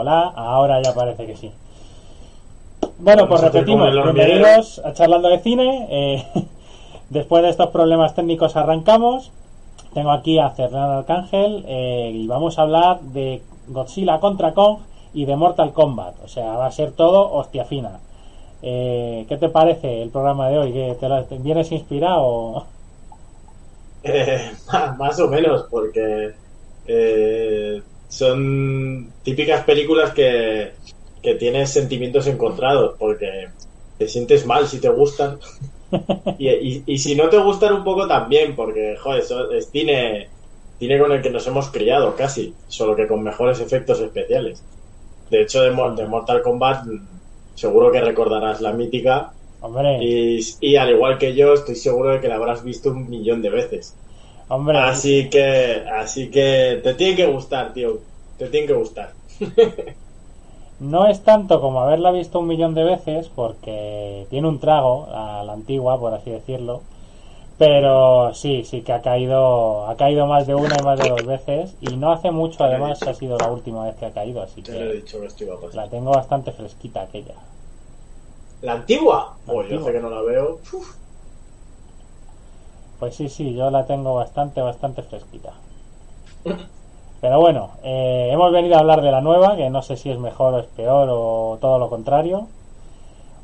Hola, ahora ya parece que sí. Bueno, pues repetimos, bienvenidos a Charlando de Cine. Eh, después de estos problemas técnicos arrancamos. Tengo aquí a Fernando Arcángel eh, y vamos a hablar de Godzilla contra Kong y de Mortal Kombat. O sea, va a ser todo hostia fina. Eh, ¿Qué te parece el programa de hoy? ¿Que te, vienes inspirado? más o menos, porque son típicas películas que, que tienes sentimientos encontrados, porque te sientes mal si te gustan. y, y, si no te gustan un poco también, porque, joder, es cine, cine con el que nos hemos criado casi, solo que con mejores efectos especiales. De hecho, de, Mortal Kombat, seguro que recordarás la mítica. Y, y, al igual que yo, estoy seguro de que la habrás visto un millón de veces. Hombre. Así que, así que te tiene que gustar, tío. Te tiene que gustar. no es tanto como haberla visto un millón de veces, porque tiene un trago a la antigua, por así decirlo. Pero sí, sí que ha caído, ha caído más de una y más de dos veces. Y no hace mucho, además, ha sido la última vez que ha caído, así que. La tengo bastante fresquita aquella. ¿La antigua? pues yo sé que no la veo. Pues sí, sí, yo la tengo bastante, bastante fresquita. Pero bueno, eh, hemos venido a hablar de la nueva, que no sé si es mejor o es peor o todo lo contrario.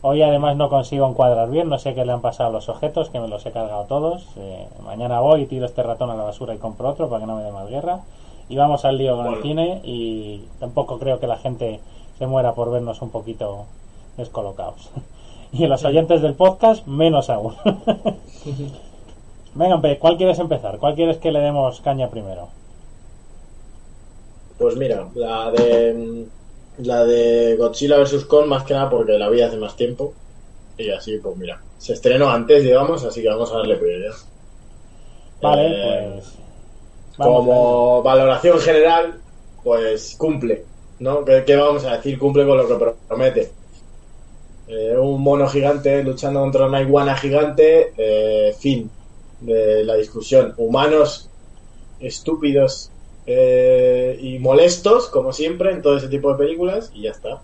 Hoy además no consigo encuadrar bien, no sé qué le han pasado a los objetos, que me los he cargado todos. Eh, mañana voy y tiro este ratón a la basura y compro otro para que no me dé más guerra. Y vamos al lío con el cine y tampoco creo que la gente se muera por vernos un poquito descolocados. y los oyentes del podcast, menos aún. Venga, ¿cuál quieres empezar? ¿Cuál quieres que le demos caña primero? Pues mira, la de la de Godzilla vs. Kong más que nada porque la vi hace más tiempo y así pues mira, se estrenó antes digamos, así que vamos a darle prioridad. Vale, eh, pues como valoración general, pues cumple, ¿no? ¿Qué, vamos a decir? Cumple con lo que promete. Eh, un mono gigante luchando contra una iguana gigante, eh, fin de la discusión. Humanos estúpidos eh, y molestos, como siempre, en todo ese tipo de películas, y ya está.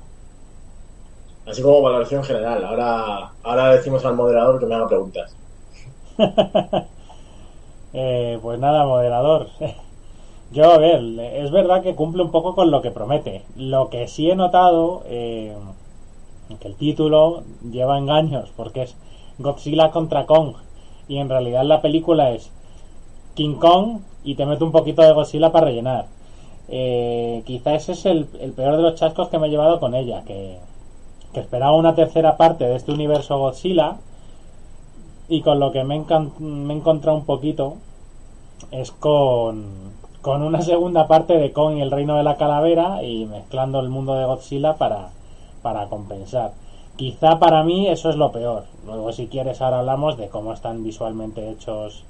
Así como valoración general. Ahora, ahora decimos al moderador que me haga preguntas. Eh, pues nada, moderador. Yo, a ver, es verdad que cumple un poco con lo que promete. Lo que sí he notado, eh, que el título lleva engaños, porque es Godzilla contra Kong y en realidad la película es King Kong y te meto un poquito de Godzilla para rellenar. Eh, quizá ese es el, peor de los chascos que me he llevado con ella, que, esperaba una tercera parte de este universo Godzilla y con lo que me, me he encontrado un poquito es con, con una segunda parte de Kong y el reino de la calavera y mezclando el mundo de Godzilla para, para compensar. Quizá para mí eso es lo peor. Luego si quieres ahora hablamos de cómo están visualmente hechos,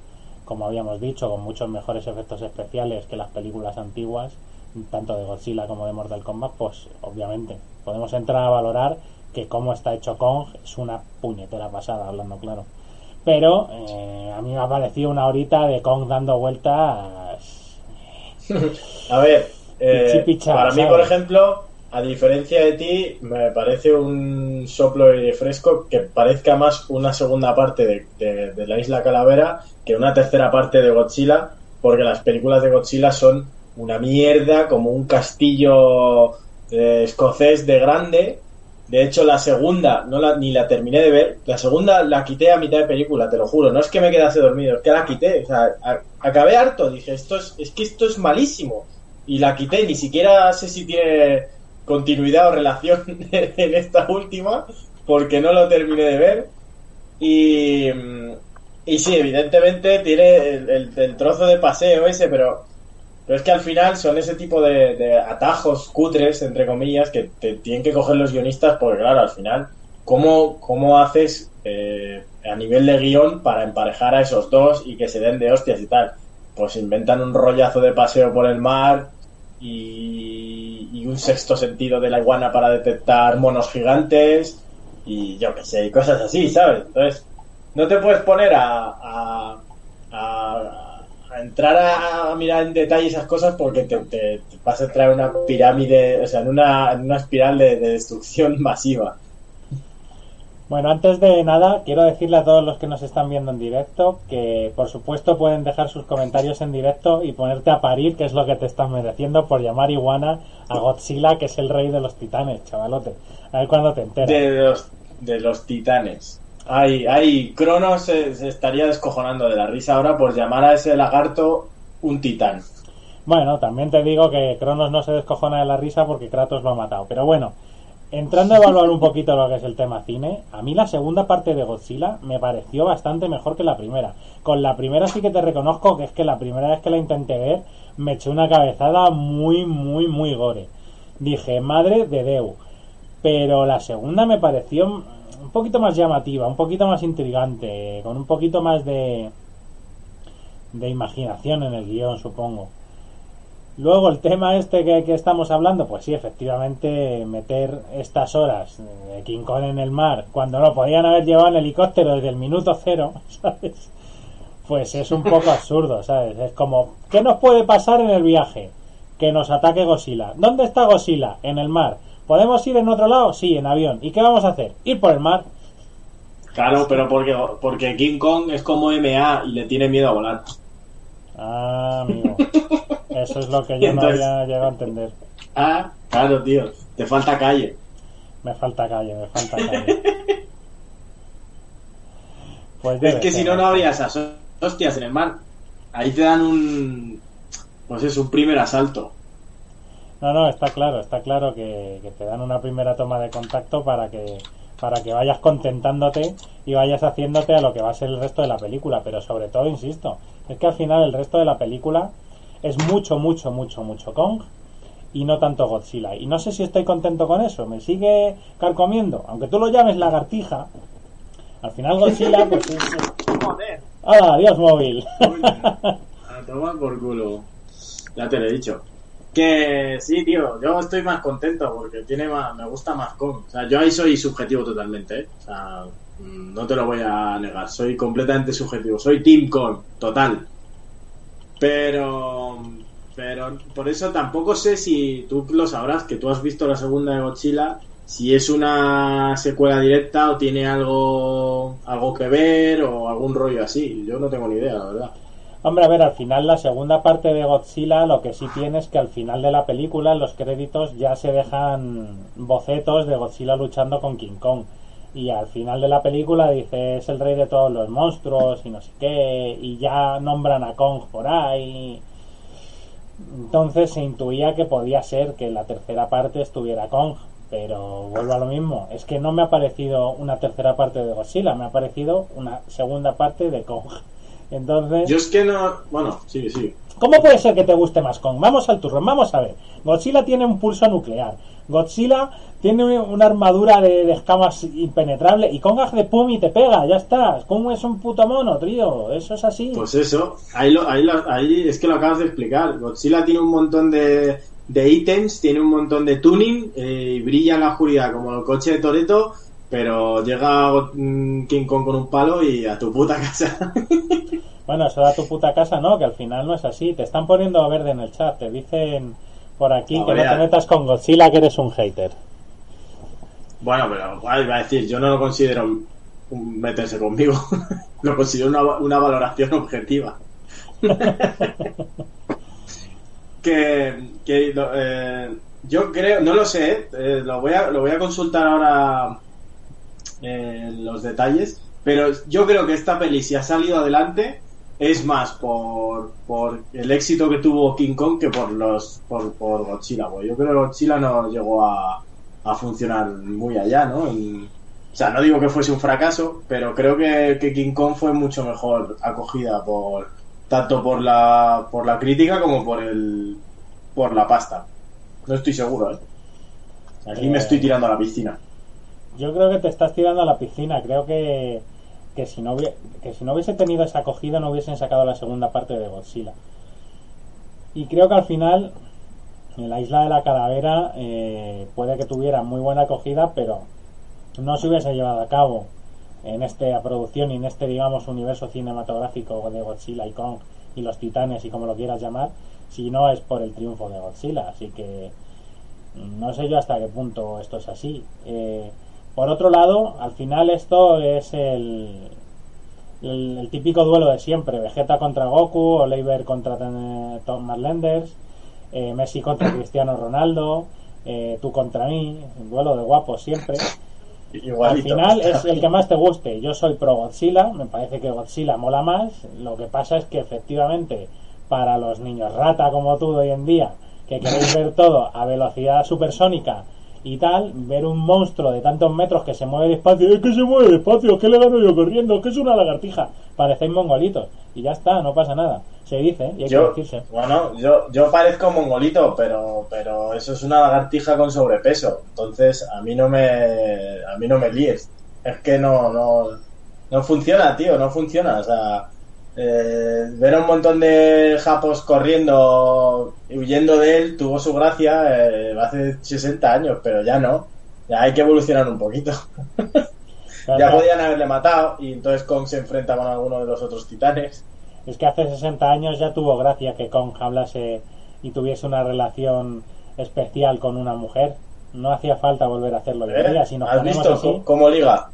como habíamos dicho, con muchos mejores efectos especiales que las películas antiguas, tanto de Godzilla como de Mortal Kombat, pues obviamente podemos entrar a valorar que cómo está hecho Kong es una puñetera pasada, hablando claro. Pero eh, a mí me ha parecido una horita de Kong dando vueltas. a ver, eh, para mí, por ejemplo, a diferencia de ti, me parece un soplo de fresco que parezca más una segunda parte de, la Isla Calavera que una tercera parte de Godzilla, porque las películas de Godzilla son una mierda, como un castillo eh, escocés de grande. De hecho, la segunda no la, ni la terminé de ver. La segunda la quité a mitad de película, te lo juro. No es que me quedase dormido, es que la quité. O sea, acabé harto. Dije, esto es, es que esto es malísimo. Y la quité, ni siquiera sé si tiene continuidad o relación en esta última, porque no lo terminé de ver. Y, y sí, evidentemente tiene el, trozo de paseo ese, pero, pero es que al final son ese tipo de, atajos cutres, entre comillas, que te tienen que coger los guionistas, porque claro, al final, ¿cómo, cómo haces eh, a nivel de guion para emparejar a esos dos y que se den de hostias y tal? Pues inventan un rollazo de paseo por el mar y y un sexto sentido de la iguana para detectar monos gigantes y yo que sé, y cosas así, ¿sabes? Entonces, no te puedes poner a, a, entrar a, mirar en detalle esas cosas porque te, vas a traer una pirámide, o sea, en una, en una espiral de, destrucción masiva. Bueno, antes de nada, quiero decirle a todos los que nos están viendo en directo que, por supuesto, pueden dejar sus comentarios en directo y ponerte a parir, que es lo que te están mereciendo por llamar iguana a Godzilla, que es el rey de los titanes, chavalote. A ver cuándo te enteras. De los, de los titanes. Ay, ay, Cronos se, estaría descojonando de la risa ahora por llamar a ese lagarto un titán. Bueno, también te digo que Cronos no se descojona de la risa porque Kratos lo ha matado. Pero bueno, entrando a evaluar un poquito lo que es el tema cine, a mí la segunda parte de Godzilla me pareció bastante mejor que la primera. Con la primera sí que te reconozco que es que la primera vez que la intenté ver me eché una cabezada muy, muy, muy gore. Dije, madre de Deu. Pero la segunda me pareció un poquito más llamativa, un poquito más intrigante, con un poquito más de, de imaginación en el guion, supongo. Luego el tema este que, estamos hablando, pues sí, efectivamente, meter estas horas de King Kong en el mar, cuando no podían haber llevado en helicóptero desde el minuto cero, ¿sabes? Pues es un poco absurdo, ¿sabes? Es como, ¿qué nos puede pasar en el viaje? Que nos ataque Godzilla. ¿Dónde está Godzilla? En el mar. ¿Podemos ir en otro lado? Sí, en avión. ¿Y qué vamos a hacer? Ir por el mar. Claro, pero porque, porque King Kong es como MA y le tiene miedo a volar. Ah, amigo. Eso es lo que yo no había llegado a entender. Ah, claro, tío. Te falta calle. Me falta calle, me falta calle. Pues es que si no, no habría esas hostias en el mar. Ahí te dan un. Pues es un primer asalto. No, no, está claro, está claro que, te dan una primera toma de contacto para que para que vayas contentándote y vayas haciéndote a lo que va a ser el resto de la película. Pero sobre todo, insisto, es que al final el resto de la película es mucho, mucho, mucho, mucho Kong y no tanto Godzilla. Y no sé si estoy contento con eso, me sigue carcomiendo. Aunque tú lo llames lagartija, al final Godzilla, pues es. Joder. ¡Ah, Dios móvil! a tomar por culo. Ya te lo he dicho. Que sí, tío, yo estoy más contento porque tiene más, me gusta más Kong. O sea, yo ahí soy subjetivo totalmente, ¿eh? O sea, mm, no te lo voy a negar, soy completamente subjetivo. Soy Team Kong, total. Pero, pero por eso tampoco sé si tú lo sabrás, que tú has visto la segunda de Godzilla, si es una secuela directa o tiene algo, algo que ver o algún rollo así. Yo no tengo ni idea, la verdad. Hombre, a ver, al final la segunda parte de Godzilla lo que sí tiene es que al final de la película en los créditos ya se dejan bocetos de Godzilla luchando con King Kong. Y al final de la película dice es el rey de todos los monstruos y no sé qué. Y ya nombran a Kong por ahí. Entonces se intuía que podía ser que la tercera parte estuviera Kong. Pero vuelvo a lo mismo. Es que no me ha parecido una tercera parte de Godzilla. Me ha parecido una segunda parte de Kong. Entonces. Yo es que no. Bueno, sí, sí. ¿Cómo puede ser que te guste más Kong? Vamos al turrón, vamos a ver. Godzilla tiene un pulso nuclear. Godzilla tiene una armadura de, escamas impenetrable y Kong hace pum y te pega, ya está. Kong es un puto mono, tío. Eso es así. Pues eso, ahí, lo, ahí, ahí es que lo acabas de explicar. Godzilla tiene un montón de, de ítems, tiene un montón de tuning eh, y brilla en la oscuridad como el coche de Toreto pero llega King Kong con un palo y a tu puta casa. Bueno, eso a tu puta casa no, que al final no es así. Te están poniendo verde en el chat, te dicen por aquí que no te metas con Godzilla, que eres un hater. Bueno, pero va a decir, yo no lo considero meterse conmigo, lo considero una, una valoración objetiva. que, que eh, yo creo, no lo sé, eh, lo, voy a, lo voy a consultar ahora eh, los detalles, pero yo creo que esta peli si ha salido adelante es más por, por el éxito que tuvo King Kong que por los por, por Godzilla. Yo creo que Godzilla no llegó a, a funcionar muy allá, ¿no? o sea, no digo que fuese un fracaso, pero creo que, que, King Kong fue mucho mejor acogida por tanto por la por la crítica como por el por la pasta. No estoy seguro, ¿eh? Aquí me estoy tirando a la piscina. Yo creo que te estás tirando a la piscina. Creo que, que, si, no que si no hubiese tenido esa acogida no hubiesen sacado la segunda parte de Godzilla. Y creo que al final, en la isla de la calavera, eh, puede que tuviera muy buena acogida, pero no se hubiese llevado a cabo. en esta producción y en este, digamos, universo cinematográfico de Godzilla y Kong y los titanes y como lo quieras llamar, si no es por el triunfo de Godzilla. Así que no sé yo hasta qué punto esto es así. Eh, por otro lado, al final esto es el, el, típico duelo de siempre: Vegeta contra Goku, Oliver contra Thomas Lenders, eh, Messi contra Cristiano Ronaldo, eh, tú contra mí, un duelo de guapos siempre. Al final es el que más te guste. Yo soy pro Godzilla, me parece que Godzilla mola más. Lo que pasa es que efectivamente para los niños rata como tú hoy en día, que queréis ver todo a velocidad supersónica y tal, ver un monstruo de tantos metros que se mueve despacio, es que se mueve despacio, que le gano yo corriendo, que es una lagartija, parecéis mongolitos y ya está, no pasa nada. Se dice y hay yo, que decirse. Bueno, yo, yo parezco mongolito, pero, pero eso es una lagartija con sobrepeso, entonces a mí no me, a mí no me líes. Es que no, no, no funciona, tío, no funciona, o sea eh, ver a un montón de japos corriendo y huyendo de él tuvo su gracia eh, hace 60 años, pero ya no. Ya hay que evolucionar un poquito. ya podían haberle matado y entonces Kong se enfrenta con alguno de los otros titanes. Es que hace 60 años ya tuvo gracia que Kong hablase y tuviese una relación especial con una mujer. No hacía falta volver a hacerlo de ¿Eh? Si ¿Has visto cómo liga?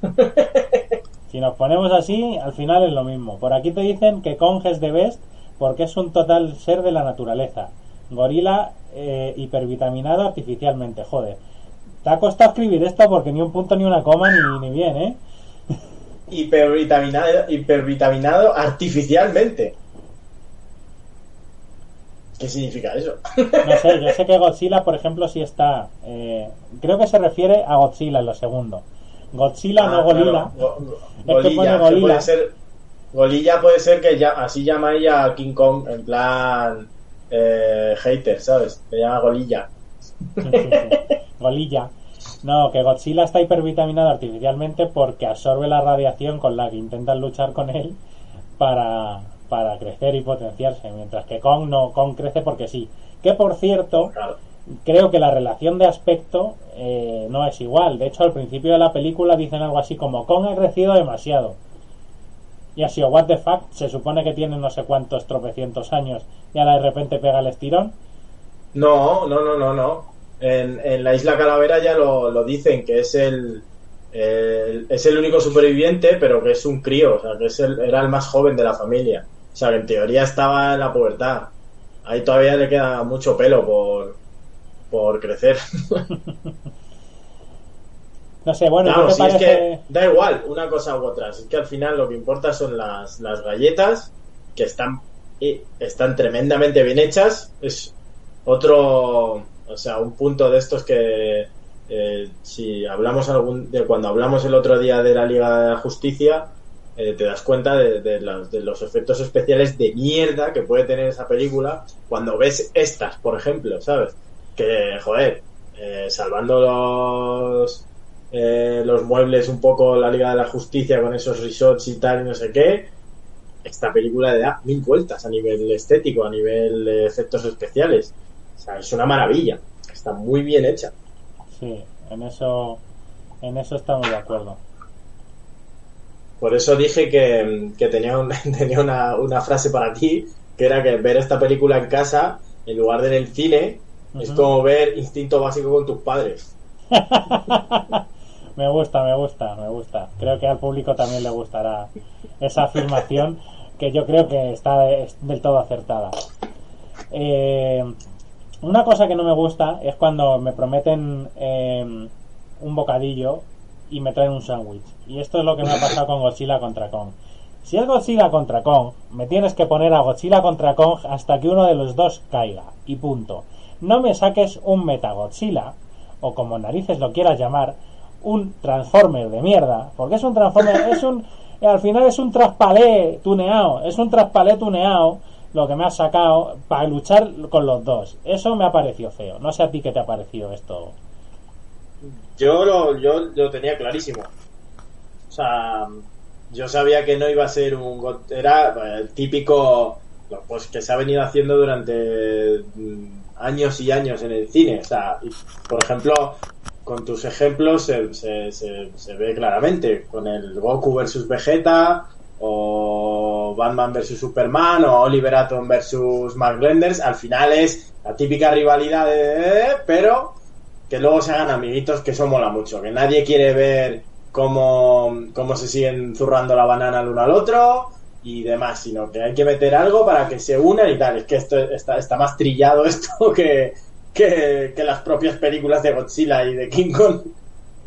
Si nos ponemos así, al final es lo mismo. Por aquí te dicen que Kong es de Best porque es un total ser de la naturaleza. Gorila eh, hipervitaminado artificialmente, joder. Te ha costado escribir esto porque ni un punto ni una coma ni, ni bien, ¿eh? Hipervitaminado, hipervitaminado artificialmente. ¿Qué significa eso? No sé, yo sé que Godzilla, por ejemplo, sí está. Eh, creo que se refiere a Godzilla en lo segundo. Godzilla, no ah, Golila. Golilla, Puede ser, Golilla puede ser que ya, así llama ella a King Kong en plan eh, hater, ¿sabes? Se llama Golilla. Golilla. No, que Godzilla está hipervitaminado artificialmente porque absorbe la radiación con la que intentan luchar con él para, para crecer y potenciarse, mientras que Kong no, Kong crece porque sí. Que por cierto, creo que la relación de aspecto eh, no es igual. De hecho, al principio de la película dicen algo así como Kong ha crecido demasiado. Y así, o what the fuck, se supone que tiene no sé cuántos tropecientos años y ahora de repente pega el estirón. No, no, no, no, no. En, la isla Calavera ya lo, dicen, que es el, es el único superviviente, pero que es un crío, o sea, que es era el más joven de la familia. O sea, que en teoría estaba en la pubertad. Ahí todavía le queda mucho pelo por, por crecer. no sé, bueno, es que da igual una cosa u otra. Es que al final lo que importa son las, las galletas que están, están tremendamente bien hechas. Es otro, o sea, un punto de estos que eh, si hablamos algún, de cuando hablamos el otro día de la Liga de la Justicia, eh, te das cuenta de, de, los efectos especiales de mierda que puede tener esa película cuando ves estas, por ejemplo, ¿sabes? Que, joder, eh, salvando los, eh, los muebles un poco la Liga de la Justicia con esos resorts y tal y no sé qué, esta película le da mil vueltas a nivel estético, a nivel de efectos especiales. O sea, es una maravilla. Está muy bien hecha. Sí, en eso, en eso estamos de acuerdo. Por eso dije que, tenía, tenía una, una frase para ti, que era que ver esta película en casa, en lugar de en el cine, es como ver instinto básico con tus padres. me gusta, me gusta, me gusta. Creo que al público también le gustará esa afirmación que yo creo que está del todo acertada. Eh, una cosa que no me gusta es cuando me prometen em, un bocadillo y me traen un sándwich. Y esto es lo que me ha pasado con Godzilla contra Kong. Si es Godzilla contra Kong, me tienes que poner a Godzilla contra Kong hasta que uno de los dos caiga. Y punto no me saques un Metagodzilla, o como narices lo quieras llamar, un Transformer de mierda, porque es un Transformer, es un, al final es un traspalé tuneado, es un traspalé tuneado lo que me ha sacado para luchar con los dos. Eso me ha parecido feo. No sé a ti qué te ha parecido esto. Yo lo, yo lo tenía clarísimo. O sea, yo sabía que no iba a ser un... Era el típico... Pues que se ha venido haciendo durante años y años en el cine. O sea, por ejemplo, con tus ejemplos se, se, ve claramente. Con el Goku versus Vegeta, o Batman versus Superman, o Oliver Atom versus Mark Blenders. Al final es la típica rivalidad. Pero que luego se hagan amiguitos, que eso mola mucho. Que nadie quiere ver cómo, cómo se siguen zurrando la banana el uno al otro y demás, sino que hay que meter algo para que se unan y tal. Es que esto está, está más trillado esto que, que, las propias películas de Godzilla y de King Kong.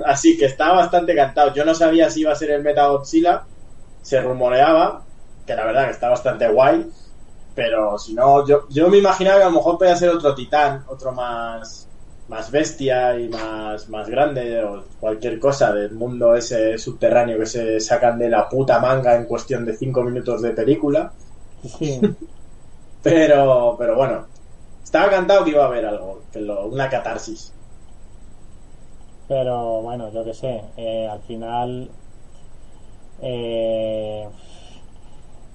Así que está bastante cantado. Yo no sabía si iba a ser el Meta Godzilla, se rumoreaba, que la verdad que está bastante guay, pero si no, yo, yo me imaginaba que a lo mejor podía ser otro titán, otro más, más bestia y más, más grande o cualquier cosa del mundo ese subterráneo que se sacan de la puta manga en cuestión de cinco minutos de película. pero, pero bueno, estaba cantado que iba a haber algo, que una catarsis. Pero bueno, yo que sé, eh, al final... Eh,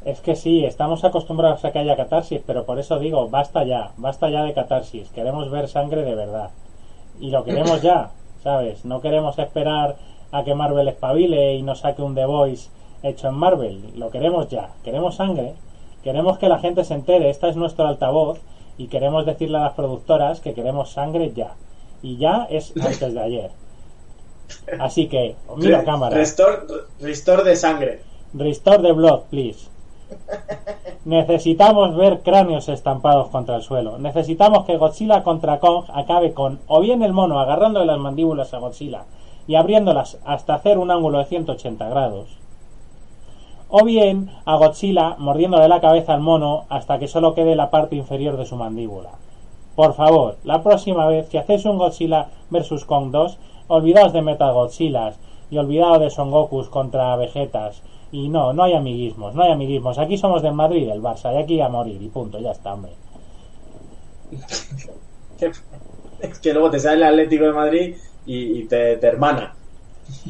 es que sí, estamos acostumbrados a que haya catarsis, pero por eso digo, basta ya, basta ya de catarsis. Queremos ver sangre de verdad. Y lo queremos ya, ¿sabes? No queremos esperar a que Marvel espabile y nos saque un The Voice hecho en Marvel. Lo queremos ya. Queremos sangre. Queremos que la gente se entere. Esta es nuestro altavoz. Y queremos decirle a las productoras que queremos sangre ya. Y ya es antes de ayer. Así que, mira cámara. Restore, restore de sangre. Restore de blood, please. Necesitamos ver cráneos estampados contra el suelo. Necesitamos que Godzilla contra Kong acabe con o bien el mono agarrándole las mandíbulas a Godzilla y abriéndolas hasta hacer un ángulo de 180 grados. O bien a Godzilla mordiéndole la cabeza al mono hasta que solo quede la parte inferior de su mandíbula. Por favor, la próxima vez que hacéis un Godzilla vs Kong 2, olvidaos de Metal Godzillas y olvidaos de Son Gokus contra Vegetas y no, no hay amiguismos, no hay amiguismos. Aquí somos del Madrid, el Barça, y aquí a morir, y punto, ya está, hombre. es que luego te sale el Atlético de Madrid y, te, hermana.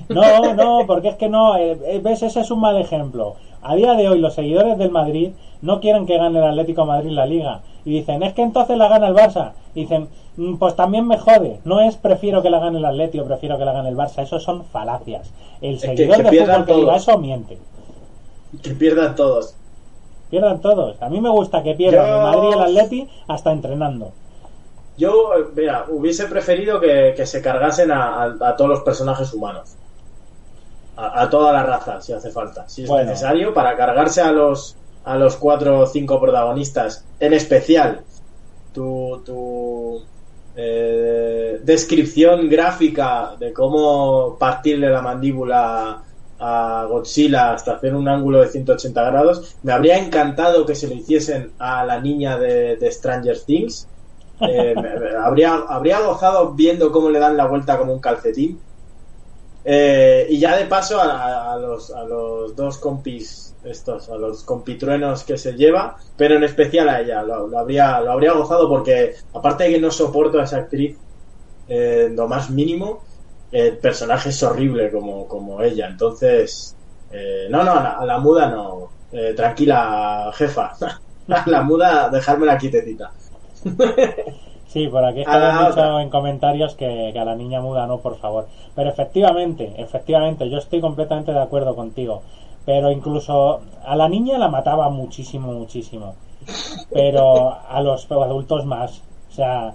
No, no, porque es que no, eh, eh, ves, ese es un mal ejemplo. A día de hoy los seguidores del Madrid no quieren que gane el Atlético de Madrid la liga. Y dicen, es que entonces la gana el Barça. Y dicen, mm, pues también me jode. No es prefiero que la gane el Atlético, prefiero que la gane el Barça. Eso son falacias. El seguidor de fútbol que diga eso miente. Que pierdan todos. Pierdan todos. A mí me gusta que pierdan el Madrid y el Atleti hasta entrenando. Yo, mira, hubiese preferido que, se cargasen a, todos los personajes humanos. A, toda la raza, si hace falta. Si es necesario, para cargarse a los, a los cuatro o cinco protagonistas. En especial, tu, tu eh, descripción gráfica de cómo partirle la mandíbula a Godzilla hasta hacer un ángulo de 180 grados. Me habría encantado que se lo hiciesen a la niña de, Stranger Things. Eh, habría, habría gozado viendo cómo le dan la vuelta como un calcetín. Eh, y ya de paso a, los, a los dos compis, estos, a los compitruenos que se lleva, pero en especial a ella, lo, habría, lo habría gozado porque aparte de que no soporto a esa actriz eh, lo más mínimo, el personaje es horrible como, como ella. Entonces, eh, no, no, a la, muda no. Eh, tranquila, jefa. a la muda, dejármela quietecita. Sí, por aquí está dicho en comentarios que, a la niña muda no, por favor. Pero efectivamente, efectivamente, yo estoy completamente de acuerdo contigo. Pero incluso a la niña la mataba muchísimo, muchísimo. Pero a los adultos más. O sea,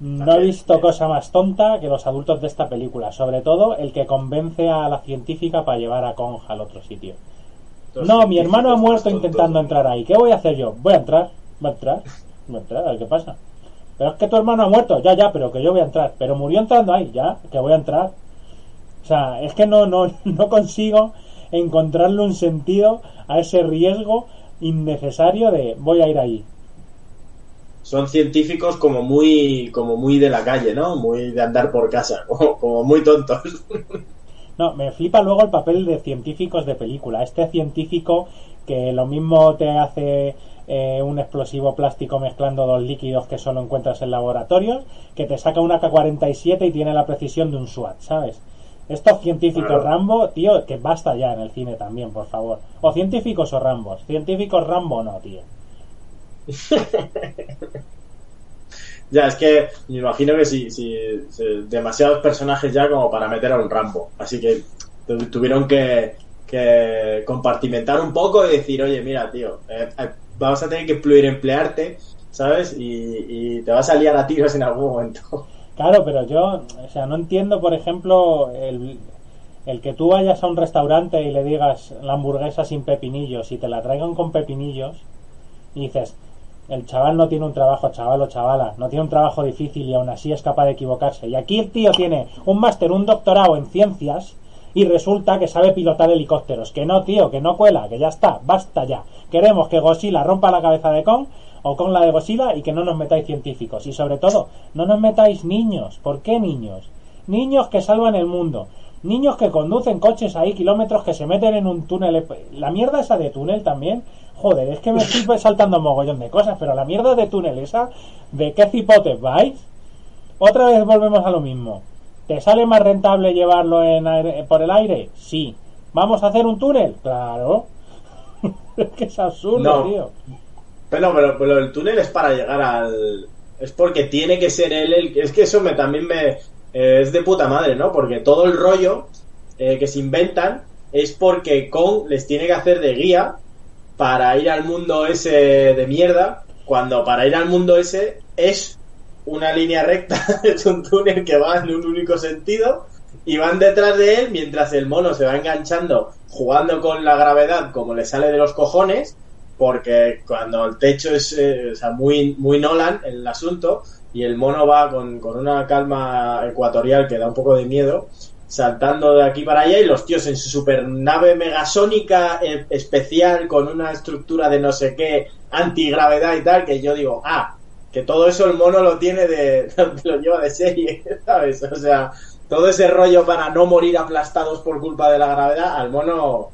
no he visto cosa más tonta que los adultos de esta película, sobre todo el que convence a la científica para llevar a Conja al otro sitio. no, mi hermano ha muerto intentando entrar ahí. ¿Qué voy a hacer yo? Voy a entrar, voy a entrar, voy a entrar, a ver qué pasa. Pero es que tu hermano ha muerto, ya, ya, pero que yo voy a entrar. Pero murió entrando ahí, ya, que voy a entrar. O sea, es que no, no, no consigo encontrarle un sentido a ese riesgo innecesario de voy a ir ahí son científicos como muy, como muy de la calle, ¿no? Muy de andar por casa, como, muy tontos. No, me flipa luego el papel de científicos de película. Este científico que lo mismo te hace eh, un explosivo plástico mezclando dos líquidos que solo encuentras en laboratorios, que te saca una K-47 y tiene la precisión de un SWAT, ¿sabes? Estos científicos Rambo, tío, que basta ya en el cine también, por favor. O científicos o Rambos. Científicos Rambo no, tío. ya, es que me imagino que sí, sí, demasiados personajes ya como para meter a un Rambo. Así que tuvieron que, que compartimentar un poco y decir, oye, mira, tío, eh, eh, vamos a tener que emplearte, ¿sabes? Y, te vas a liar a tiros en algún momento. Claro, pero yo, o sea, no entiendo, por ejemplo, el, el que tú vayas a un restaurante y le digas la hamburguesa sin pepinillos y te la traigan con pepinillos y dices, el chaval no tiene un trabajo, chaval o chavala, no tiene un trabajo difícil y aún así es capaz de equivocarse. Y aquí el tío tiene un máster, un doctorado en ciencias y resulta que sabe pilotar helicópteros. Que no, tío, que no cuela, que ya está, basta ya. Queremos que Godzilla rompa la cabeza de Kong o con la de Godzilla y que no nos metáis científicos. Y sobre todo, no nos metáis niños. ¿Por qué niños? Niños que salvan el mundo. Niños que conducen coches ahí, kilómetros que se meten en un túnel. La mierda esa de túnel también. Joder, es que me estoy saltando un mogollón de cosas, pero la mierda de túnel esa, ¿de qué cipote vais? Otra vez volvemos a lo mismo. ¿Te sale más rentable llevarlo en por el aire? Sí. ¿Vamos a hacer un túnel? Claro. es que es absurdo, tío. Pero, pero, pero, el túnel es para llegar al. Es porque tiene que ser él el. Es que eso me, también me. Eh, es de puta madre, ¿no? Porque todo el rollo eh, que se inventan es porque Kong les tiene que hacer de guía para ir al mundo ese de mierda. Cuando para ir al mundo ese es una línea recta, es un túnel que va en un único sentido y van detrás de él mientras el mono se va enganchando, jugando con la gravedad como le sale de los cojones, porque cuando el techo es eh, muy, muy Nolan el asunto y el mono va con, con una calma ecuatorial que da un poco de miedo, saltando de aquí para allá y los tíos en su super nave megasónica eh, especial con una estructura de no sé qué antigravedad y tal, que yo digo, ah, que todo eso el mono lo tiene de, lo lleva de serie, ¿sabes? O sea, todo ese rollo para no morir aplastados por culpa de la gravedad, al mono,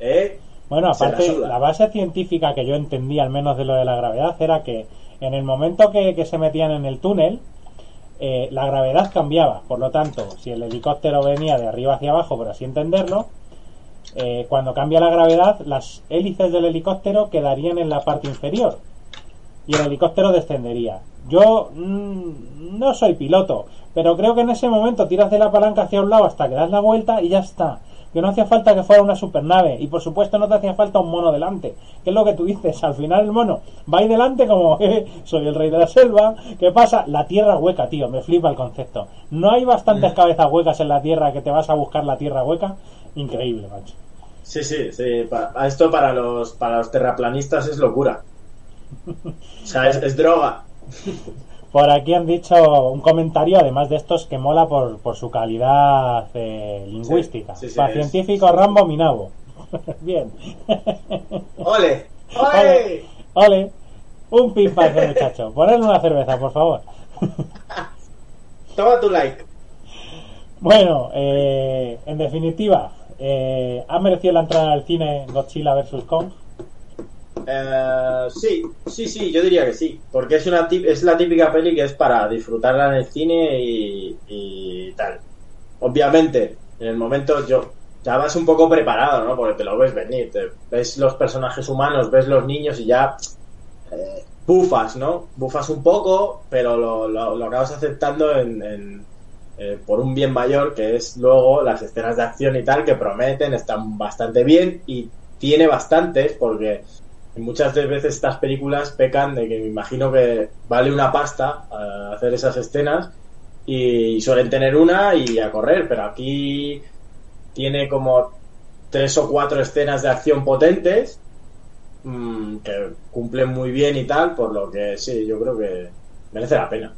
¿eh? Bueno, aparte, la, base científica que yo entendí, al menos de lo de la gravedad, era que en el momento que, se metían en el túnel, eh, la gravedad cambiaba. Por lo tanto, si el helicóptero venía de arriba hacia abajo, por así entenderlo, eh, cuando cambia la gravedad, las hélices del helicóptero quedarían en la parte inferior y el helicóptero descendería. Yo mm, no soy piloto, pero creo que en ese momento tiras de la palanca hacia un lado hasta que das la vuelta y ya está. Que no hacía falta que fuera una supernave y por supuesto no te hacía falta un mono delante. Que es lo que tú dices, al final el mono va ahí delante como soy el rey de la selva. ¿Qué pasa? La tierra hueca, tío, me flipa el concepto. No hay bastantes mm. cabezas huecas en la tierra que te vas a buscar la tierra hueca. Increíble, macho. Sí, sí, sí. Esto para los, para los terraplanistas es locura. O sea, es, droga. Por aquí han dicho un comentario, además de estos, que mola por, por su calidad eh, lingüística. Para científico Rambo Minabo. Bien. ¡Ole! ¡Ole! ¡Ole! Un pin para ese muchacho. Ponle una cerveza, por favor. Toma tu like. Bueno, eh, en definitiva, eh, ¿ha merecido la entrada al cine Godzilla vs. Kong? Eh, sí, sí, sí, yo diría que sí, porque es una es la típica peli que es para disfrutarla en el cine y, tal. Obviamente, en el momento yo ya vas un poco preparado, ¿no? Porque te lo ves venir, ves los personajes humanos, ves los niños y ya eh, bufas, ¿no? Bufas un poco, pero lo, lo, acabas aceptando en, eh, por un bien mayor, que es luego las escenas de acción y tal, que prometen, están bastante bien y tiene bastantes, porque muchas veces estas películas pecan de que me imagino que vale una pasta eh, hacer esas escenas y suelen tener una y a correr, pero aquí tiene como tres o cuatro escenas de acción potentes mm, que cumplen muy bien y tal, por lo que sí, yo creo que merece la pena.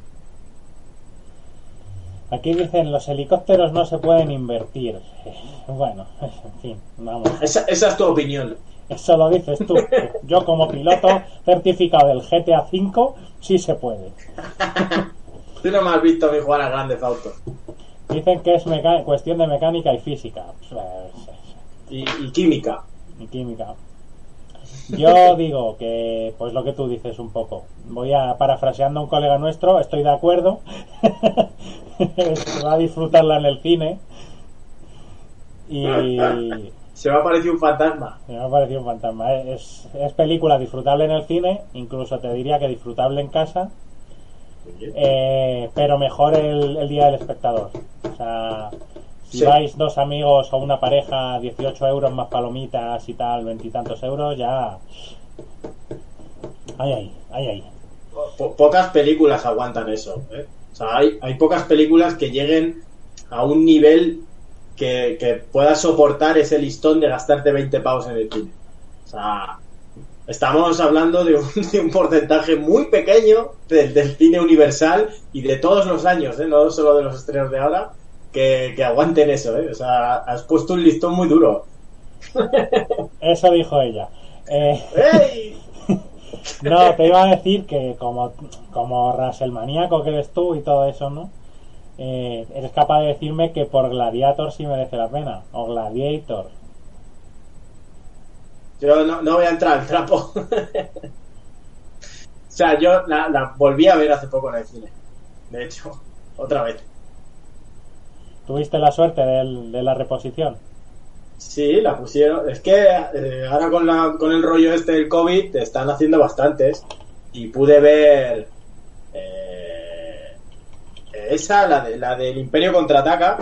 Aquí dicen los helicópteros no se pueden invertir. Bueno, en fin, vamos. esa es tu opinión. Eso lo dices tú. Yo como piloto certificado del GTA V sí se puede. tú no me has visto a mí jugar a grandes autos. Dicen que es cuestión de mecánica y física. Y, química. Y química. Yo digo que, pues lo que tú dices un poco. Voy a, parafraseando a un colega nuestro, estoy de acuerdo. Va a disfrutarla en el cine. Y, se me ha parecido un fantasma. Se me ha parecido un fantasma. Es, es película disfrutable en el cine, incluso te diría que disfrutable en casa. Eh, pero mejor el, día del espectador. O sea, si vais dos amigos o una pareja, 18 euros más palomitas y tal, veintitantos euros, ya. Ay, ay, ay, ay. pocas películas aguantan eso. ¿eh? O sea, hay, hay pocas películas que lleguen a un nivel que, que pueda soportar ese listón de gastarte 20 pavos en el cine. O sea, Estamos hablando de un, porcentaje muy pequeño del, cine universal y de todos los años, ¿eh? no solo de los estrenos de ahora, que, aguanten eso. ¿eh? O sea, has puesto un listón muy duro. Eso dijo ella. Eh, no, te iba a decir que como, como maníaco que eres tú y todo eso, ¿no? Eh, eres capaz de decirme que por Gladiator sí merece la pena. O Gladiator. Yo no, voy a entrar al trapo. o sea, yo la, volví a ver hace poco en el cine. De hecho, otra vez. ¿Tuviste la suerte de la reposición? Sí, la pusieron. Es que eh, ahora con, la, con el rollo este del COVID te están haciendo bastantes. Y pude ver eh, esa, la, de, la del Imperio contraataca,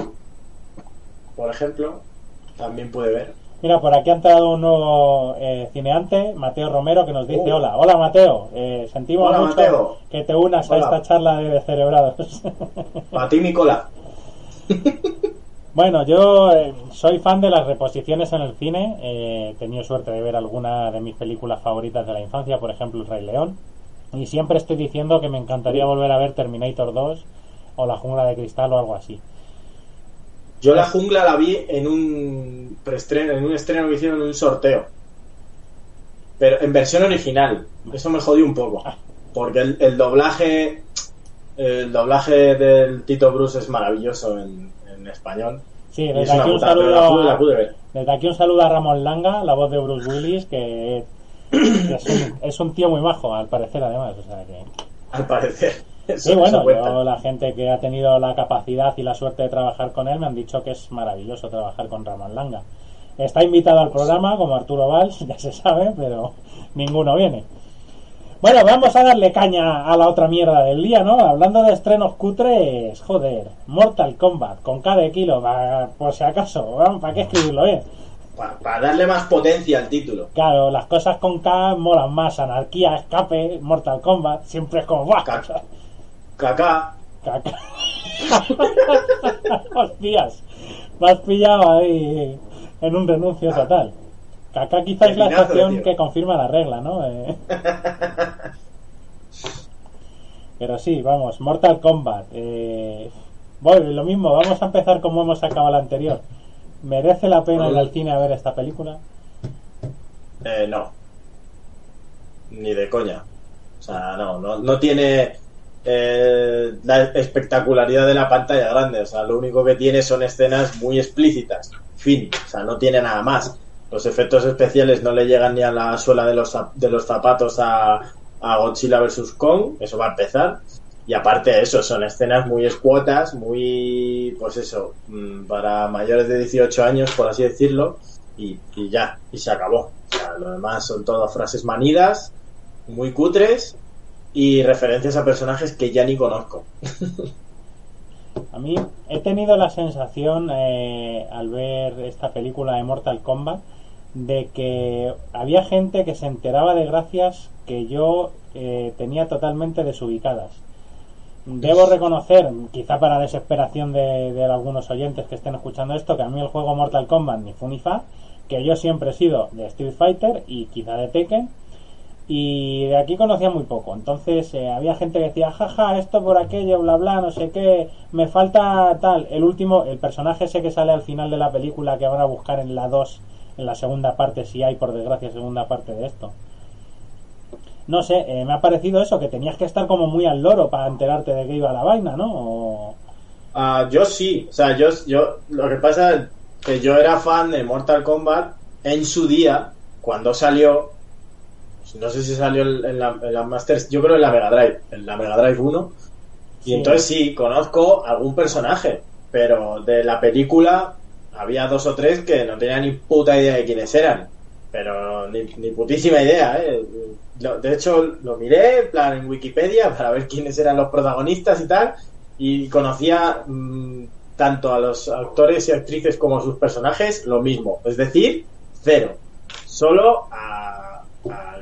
por ejemplo, también pude ver. Mira, por aquí ha entrado un nuevo eh, cineante, Mateo Romero, que nos dice: uh. Hola, hola Mateo, eh, sentimos mucho que te unas a esta charla de cerebrados. Para ti, Nicola. bueno, yo eh, soy fan de las reposiciones en el cine. he tenido suerte de ver alguna de mis películas favoritas de la infancia, por ejemplo, El Rey León. Y siempre estoy diciendo que me encantaría volver a ver Terminator 2 o La Jungla de Cristal o algo así. Yo la jungla la vi en un preestreno, en un estreno que hicieron en un sorteo. Pero en versión original. Eso me jodió un poco. Porque el, doblaje. El doblaje del Tito Bruce es maravilloso en, español. Sí, desde aquí, un saludo, desde aquí un saludo a Ramón Langa, la voz de Bruce Willis, que es un, tío muy bajo, al parecer, además. O sea que... Al parecer. sí, bueno, la gente que ha tenido la capacidad y la suerte de trabajar con él me han dicho que es maravilloso trabajar con Ramón Langa. Está invitado al programa como Arturo Valls, ya se sabe, pero ninguno viene. Bueno, vamos a darle caña a la otra mierda del día, ¿no? Hablando de estrenos cutres, joder, Mortal Kombat con cada kilo, por si acaso, ¿para qué escribirlo bien? Para, darle más potencia al título. Claro, las cosas con K molan más, anarquía, escape, Mortal Kombat, siempre es como, ¡buah! Caca. Caca. Hostias. Me has pillado ahí en un renuncio total. Caca quizás es la estación que confirma la regla, ¿no? Eh. Pero sí, vamos, Mortal Kombat. Eh... Bueno, lo mismo, vamos a empezar como hemos acabado la anterior. ¿Merece la pena ir al cine a ver esta película? Eh, no. Ni de coña. O sea, no, no, no tiene eh, la espectacularidad de la pantalla grande. O sea, lo único que tiene son escenas muy explícitas. Fin. O sea, no tiene nada más. Los efectos especiales no le llegan ni a la suela de los, de los zapatos a, Godzilla vs. Kong. Eso va a empezar. Y aparte de eso, son escenas muy escuotas, muy, pues eso, mm, para mayores de 18 años, por así decirlo, y, y ya, y se acabó. O sea, lo demás son todas frases manidas, muy cutres, y referencias a personajes que ya ni conozco. A mí he tenido la sensación eh, al ver esta película de Mortal Kombat de que había gente que se enteraba de gracias que yo eh, tenía totalmente desubicadas. Debo reconocer, quizá para desesperación de, de, algunos oyentes que estén escuchando esto, que a mí el juego Mortal Kombat ni fu ni fa, que yo siempre he sido de Street Fighter y quizá de Tekken, y de aquí conocía muy poco. Entonces eh, había gente que decía, jaja, esto por aquello, bla, bla, no sé qué, me falta tal. El último, el personaje ese que sale al final de la película que van a buscar en la 2, en la segunda parte, si hay por desgracia segunda parte de esto. No sé, eh, me ha parecido eso, que tenías que estar como muy al loro para enterarte de que iba la vaina, ¿no? Ah, yo sí, o sea, yo, yo, lo que pasa es que yo era fan de Mortal Kombat en su día, cuando salió, no sé si salió en la, en Masters, yo creo en la Mega Drive, en la Mega Drive 1. Y entonces sí, conozco algún personaje, pero de la película había dos o tres que no tenía ni puta idea de quiénes eran. Pero ni, putísima idea, ¿eh? de hecho, lo miré en plan en Wikipedia para ver quiénes eran los protagonistas y tal, y conocía mm, tanto a los actores y actrices como a sus personajes lo mismo, es decir, cero. Solo al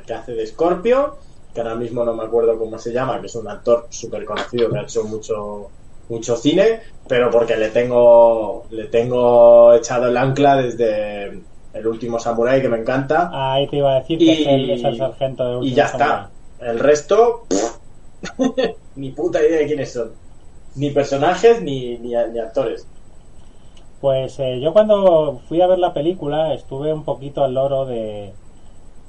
que hace de Scorpio, que ahora mismo no me acuerdo cómo se llama, que es un actor súper conocido que ha hecho mucho mucho cine, pero porque le tengo le tengo echado el ancla desde el último Samurai que me encanta. Ahí te iba a decir que es, el, sargento de último Y ya está. El resto, ni puta idea de quiénes son. Ni personajes ni, ni, actores. Pues eh, yo cuando fui a ver la película estuve un poquito al loro de,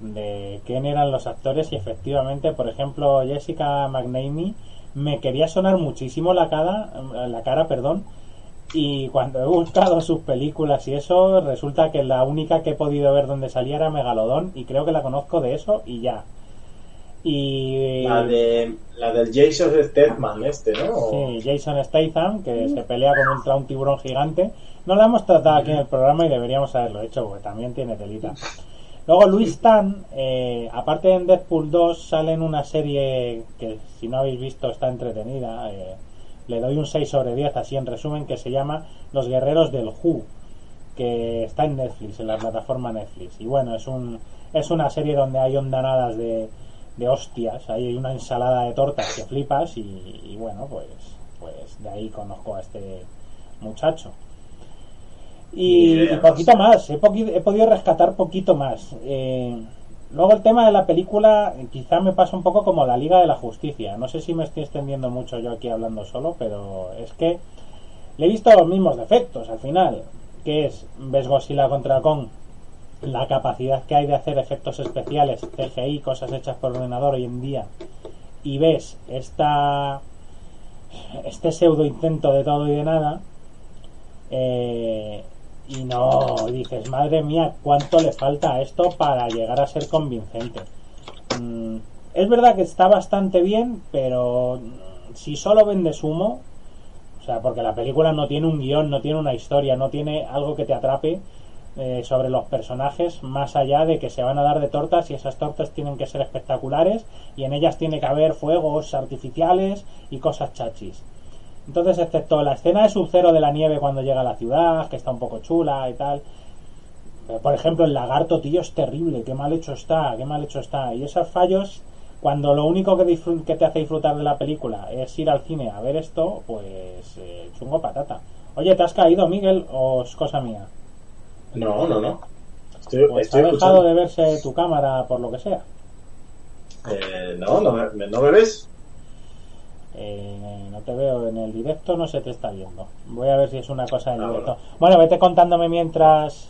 de quién eran los actores y efectivamente, por ejemplo, Jessica McNamee me quería sonar muchísimo la cara, la cara, perdón, y cuando he buscado sus películas y eso, resulta que la única que he podido ver donde salía era Megalodón y creo que la conozco de eso y ya. Y la de la del Jason Statham este, ¿no? Sí, Jason Statham que se pelea contra un tiburón gigante. No la hemos tratado aquí en el programa y deberíamos haberlo hecho porque también tiene telita. Luego Luis Tan, eh, aparte en Deadpool 2 sale en una serie que si no habéis visto está entretenida. Eh, le doy un 6 sobre 10 así en resumen que se llama Los Guerreros del Who que está en Netflix, en la plataforma Netflix. Y bueno, es un es una serie donde hay ondanadas de, de hostias, hay una ensalada de tortas que flipas y, bueno, pues pues de ahí conozco a este muchacho. Y, poquito más, he, he, podido rescatar poquito más. Eh, Luego el tema de la película quizá me pasa un poco como la Liga de la Justicia. No sé si me estoy extendiendo mucho yo aquí hablando solo, pero es que le he visto los mismos defectos al final. Que es, ves Godzilla contra Kong, la capacidad que hay de hacer efectos especiales, CGI, cosas hechas por ordenador hoy en día, y ves esta, este pseudo intento de todo y de nada, eh, y no dices, madre mía, cuánto le falta a esto para llegar a ser convincente. Mm, es verdad que está bastante bien, pero si solo vendes humo, o sea, porque la película no tiene un guion, no tiene una historia, no tiene algo que te atrape eh, sobre los personajes, más allá de que se van a dar de tortas y esas tortas tienen que ser espectaculares y en ellas tiene que haber fuegos artificiales y cosas chachis. Entonces, excepto la escena de Sub-Zero de la nieve cuando llega a la ciudad, que está un poco chula y tal. Eh, por ejemplo, el lagarto, tío, es terrible. Qué mal hecho está, qué mal hecho está. Y esos fallos, cuando lo único que, que te hace disfrutar de la película es ir al cine a ver esto, pues eh, chungo patata. Oye, ¿te has caído, Miguel, o es cosa mía? No, no, no. Estoy, pues ¿Ha dejado de verse tu cámara por lo que sea? Eh, no, no no me ves. Eh, no te veo en el directo, no se te está viendo. Voy a ver si es una cosa en ah, directo. Bueno. vete contándome mientras.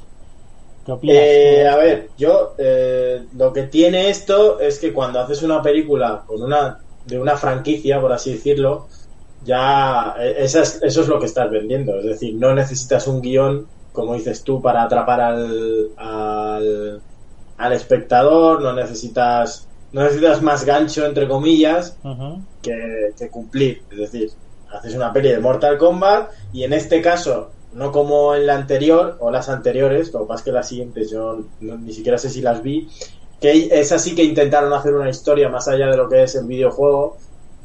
¿Qué opinas? Eh, a ver, yo eh, lo que tiene esto es que cuando haces una película con una de una franquicia, por así decirlo, ya eso es lo que estás vendiendo. Es decir, no necesitas un guion, como dices tú, para atrapar al, al, al espectador, no necesitas no necesitas más gancho, entre comillas, que, cumplir. Es decir, haces una peli de Mortal Kombat y en este caso, no como en la anterior o las anteriores, lo que pasa es que las siguientes yo ni siquiera sé si las vi, que es así que intentaron hacer una historia más allá de lo que es el videojuego.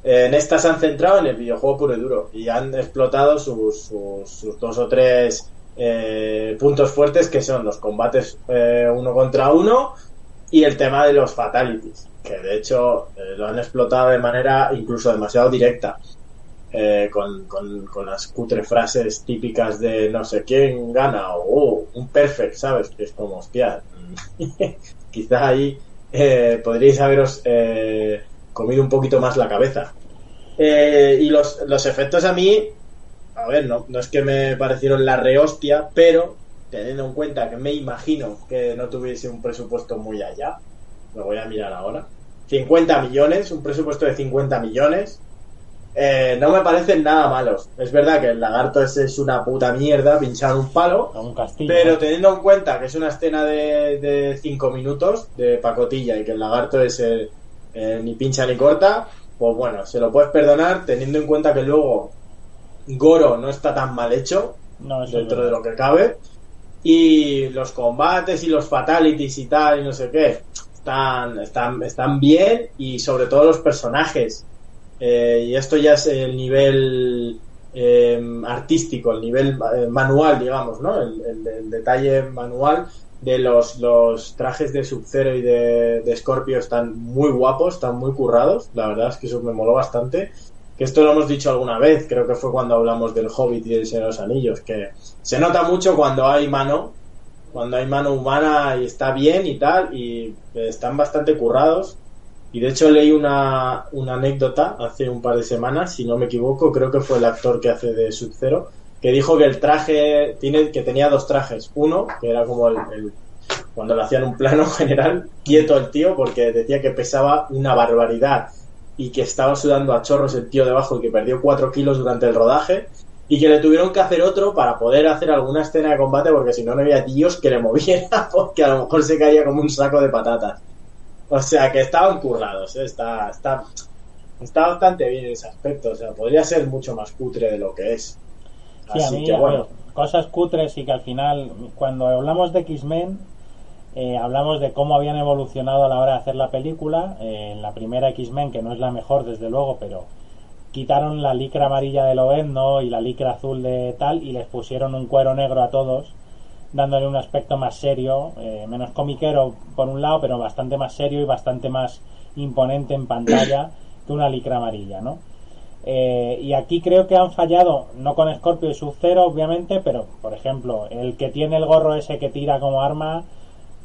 en esta se han centrado en el videojuego puro y duro y han explotado sus, sus, dos o tres eh, puntos fuertes que son los combates eh, uno contra uno y el tema de los fatalities que de hecho eh, lo han explotado de manera incluso demasiado directa. Eh, con, con, las cutre frases típicas de no sé quién gana o oh, un perfect, ¿sabes? Que es como, hostia, quizá ahí eh, podríais haberos comido un poquito más la cabeza. y los, los efectos a mí, a ver, no, no es que me parecieron la rehostia, pero teniendo en cuenta que me imagino que no tuviese un presupuesto muy allá, lo voy a mirar ahora. 50 millones, un presupuesto de 50 millones. Eh, no me parecen nada malos. Es verdad que el lagarto ese es una puta mierda, pinchar un palo. pero teniendo en cuenta que es una escena de 5 minutos de pacotilla y que el lagarto ese eh, ni pincha ni corta, pues bueno, se lo puedes perdonar teniendo en cuenta que luego Goro no está tan mal hecho dentro de lo que cabe. Y los combates y los fatalities y tal y no sé qué están, están, están bien y sobre todo los personajes. Eh, y esto ya es el nivel eh, artístico, el nivel eh, manual, digamos, ¿no? El, detalle manual de los, los trajes de Sub-Zero y de, de Scorpio están muy guapos, están muy currados. La verdad es que eso me moló bastante. Que esto lo hemos dicho alguna vez, creo que fue cuando hablamos del Hobbit y del Señor de los Anillos, que se nota mucho cuando hay mano, cuando hay mano humana y está bien y tal, y están bastante currados. Y de hecho leí una, una anécdota hace un par de semanas, si no me equivoco, creo que fue el actor que hace de Sub-Zero, que dijo que el traje, tiene, que tenía dos trajes. Uno, que era como el, cuando le hacían un plano general, quieto el tío, porque decía que pesaba una barbaridad y que estaba sudando a chorros el tío debajo y que perdió cuatro kilos durante el rodaje y que le tuvieron que hacer otro para poder hacer alguna escena de combate porque si no no había tíos que le moviera porque a lo mejor se caía como un saco de patatas. O sea que estaban currados, ¿eh? está, está, está bastante bien en ese aspecto. O sea, podría ser mucho más cutre de lo que es. Así que bueno. Cosas cutres y que al final, cuando hablamos de X-Men, eh, hablamos de cómo habían evolucionado a la hora de hacer la película. Eh, en la primera X-Men, que no es la mejor desde luego, pero quitaron la licra amarilla de Lobezno y la licra azul de tal y les pusieron un cuero negro a todos dándole un aspecto más serio, eh, menos comiquero por un lado, pero bastante más serio y bastante más imponente en pantalla que una licra amarilla, ¿no? Eh, y aquí creo que han fallado, no con Scorpio y Sub-Zero, obviamente, pero por ejemplo, el que tiene el gorro ese que tira como arma,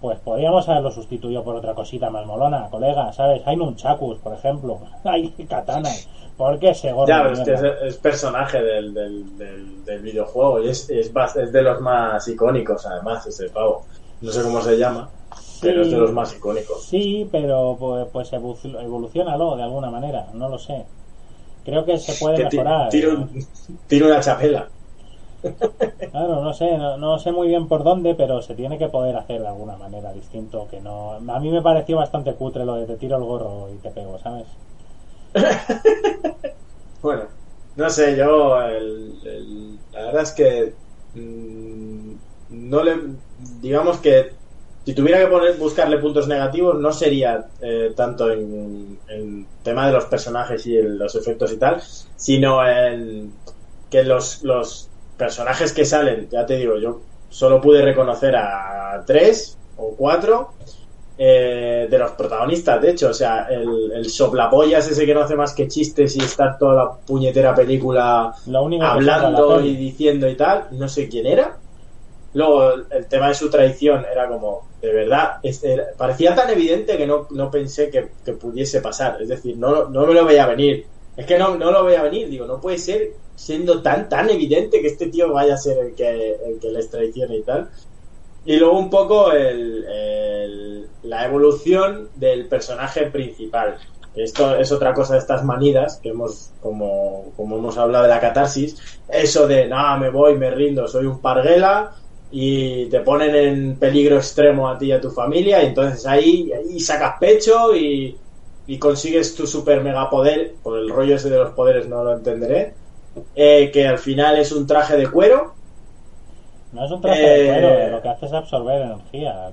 pues podríamos haberlo sustituido por otra cosita más molona, colega, ¿sabes? Hay Nunchakus, por ejemplo, hay katanas. Porque ese gorro. Ya, es, personaje del, del, videojuego y es, es, es, de los más icónicos, además, ese pavo. No sé cómo se llama, pero es de los más icónicos. Sí, pero pues, pues evolucionalo de alguna manera, no lo sé. Creo que se puede mejorar. Tiro, una chapela. Claro, no sé, no, sé muy bien por dónde, pero se tiene que poder hacer de alguna manera distinto. Que no, a mí me pareció bastante cutre lo de te tiro el gorro y te pego, ¿sabes? bueno, no sé, yo la verdad es que mm, no le digamos que si tuviera que poner buscarle puntos negativos no sería eh, tanto en, el tema de los personajes y los efectos y tal, sino en que los, los personajes que salen, ya te digo, yo solo pude reconocer a tres o cuatro eh, de los protagonistas, de hecho, o sea, el, el soplapollas ese que no hace más que chistes y estar toda la puñetera película hablando y diciendo y tal, no sé quién era. Luego, el tema de su traición era como, de verdad, parecía tan evidente que no, no pensé que, pudiese pasar. Es decir, no, no me lo veía venir. Es que no, no lo veía venir, digo, no puede ser siendo tan, tan evidente que este tío vaya a ser el que, el que les traicione y tal. Y luego un poco el, la evolución del personaje principal. Esto es otra cosa de estas manidas que hemos, como, como hemos hablado de la catarsis, eso de, nada, me voy, me rindo, soy un parguela y te ponen en peligro extremo a ti y a tu familia y entonces ahí, ahí sacas pecho y, y consigues tu super mega poder, por el rollo ese de los poderes no lo entenderé, eh, que al final es un traje de cuero no es un traje de cuero, eh, lo que hace es absorber energía.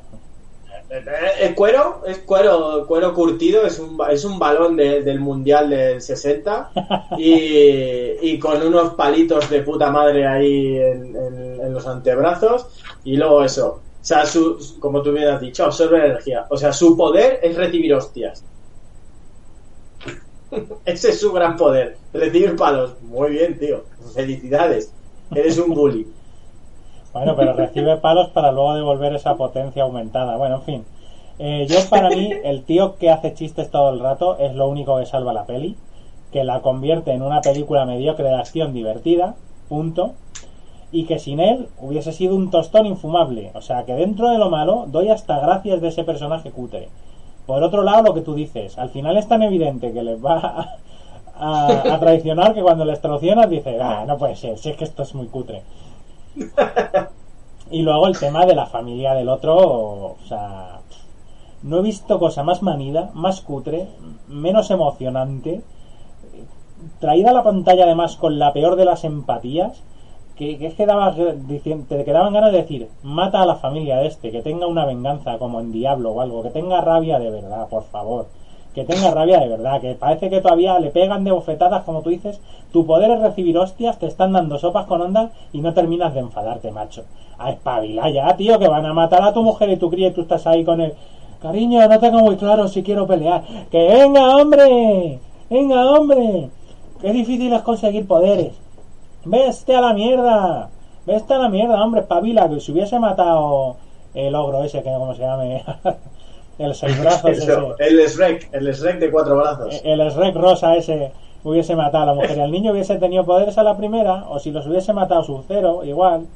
El cuero, es cuero, cuero curtido, es un, es un balón del mundial del 60 y, con unos palitos de puta madre ahí en, los antebrazos y luego eso. O sea, su, como tú bien has dicho, absorbe energía. O sea, su poder es recibir hostias. Ese es su gran poder, recibir palos. Muy bien, tío. Felicidades. Eres un bully. Bueno, pero recibe palos para luego devolver esa potencia aumentada. Bueno, en fin. Eh, yo para mí, el tío que hace chistes todo el rato es lo único que salva la peli, que la convierte en una película mediocre de acción divertida, punto, y que sin él hubiese sido un tostón infumable. O sea, que dentro de lo malo doy hasta gracias de ese personaje cutre. Por otro lado, lo que tú dices, al final es tan evidente que les va a, traicionar que cuando les traicionas dices, ah, no puede ser, si es que esto es muy cutre. y luego el tema de la familia del otro, o sea, no he visto cosa más manida, más cutre, menos emocionante, traída a la pantalla además con la peor de las empatías, que, que te quedaban ganas de decir, mata a la familia de este, que tenga una venganza como en Diablo o algo, que tenga rabia de verdad, por favor. Que tenga rabia de verdad, que parece que todavía le pegan de bofetadas, como tú dices. Tu poder es recibir hostias, te están dando sopas con ondas y no terminas de enfadarte, macho. A espabilar ya, tío, que van a matar a tu mujer y tu cría y tú estás ahí con el. Cariño, no tengo muy claro si quiero pelear. ¡Que venga, hombre! ¡Venga, hombre! Qué difícil es conseguir poderes. ¡Veste a la mierda! ¡Veste a la mierda, hombre! Espabila, que si hubiese matado el ogro ese, que como se llame. el seis brazos ese. El Shrek, el Shrek de cuatro brazos. El, el Shrek rosa ese hubiese matado a la mujer y al niño hubiese tenido poderes a la primera, o si los hubiese matado su cero, igual.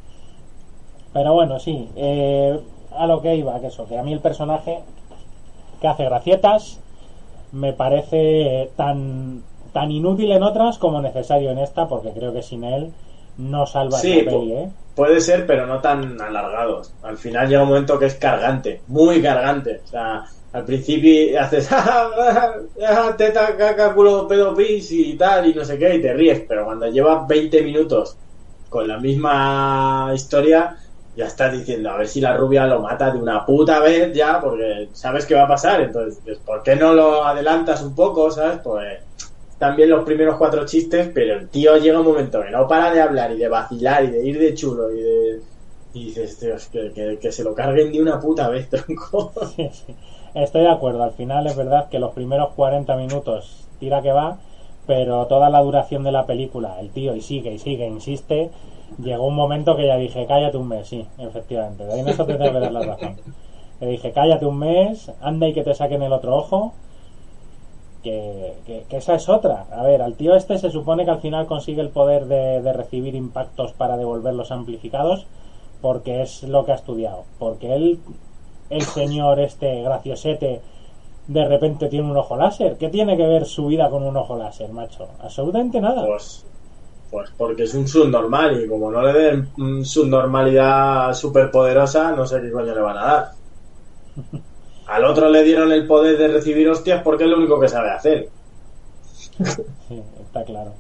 Pero bueno, sí. Eh, a lo que iba, que eso, que a mí el personaje que hace gracietas me parece tan tan inútil en otras como necesario en esta, porque creo que sin él no salva sí, peli, ¿eh? Puede ser, pero no tan alargados. Al final llega un momento que es cargante, muy cargante. O sea, al principio haces teta, caca, culo, pedo, pis y tal, y no sé qué, y te ríes, pero cuando llevas 20 minutos con la misma historia, ya estás diciendo, a ver si la rubia lo mata de una puta vez ya, porque sabes qué va a pasar. Entonces, ¿por qué no lo adelantas un poco, sabes? Pues también los primeros cuatro chistes, pero el tío llega un momento que no para de hablar y de vacilar y de ir de chulo y de... Y dices, que, que, se lo carguen de una puta vez, tronco. Estoy de acuerdo, al final es verdad que los primeros 40 minutos tira que va, pero toda la duración de la película, el tío y sigue y sigue, insiste, llegó un momento que ya dije, cállate un mes, sí, efectivamente, de ahí eso te dar la razón. Le dije, cállate un mes, anda y que te saquen el otro ojo, que, esa es otra. A ver, al tío este se supone que al final consigue el poder de, recibir impactos para devolverlos amplificados porque es lo que ha estudiado. Porque él, el señor este graciosete, de repente tiene un ojo láser. ¿Qué tiene que ver su vida con un ojo láser, macho? Absolutamente nada. Pues, pues porque es un subnormal y como no le den subnormalidad súper poderosa, no sé qué coño le van a dar. Al otro le dieron el poder de recibir hostias porque es lo único que sabe hacer. Sí, está claro.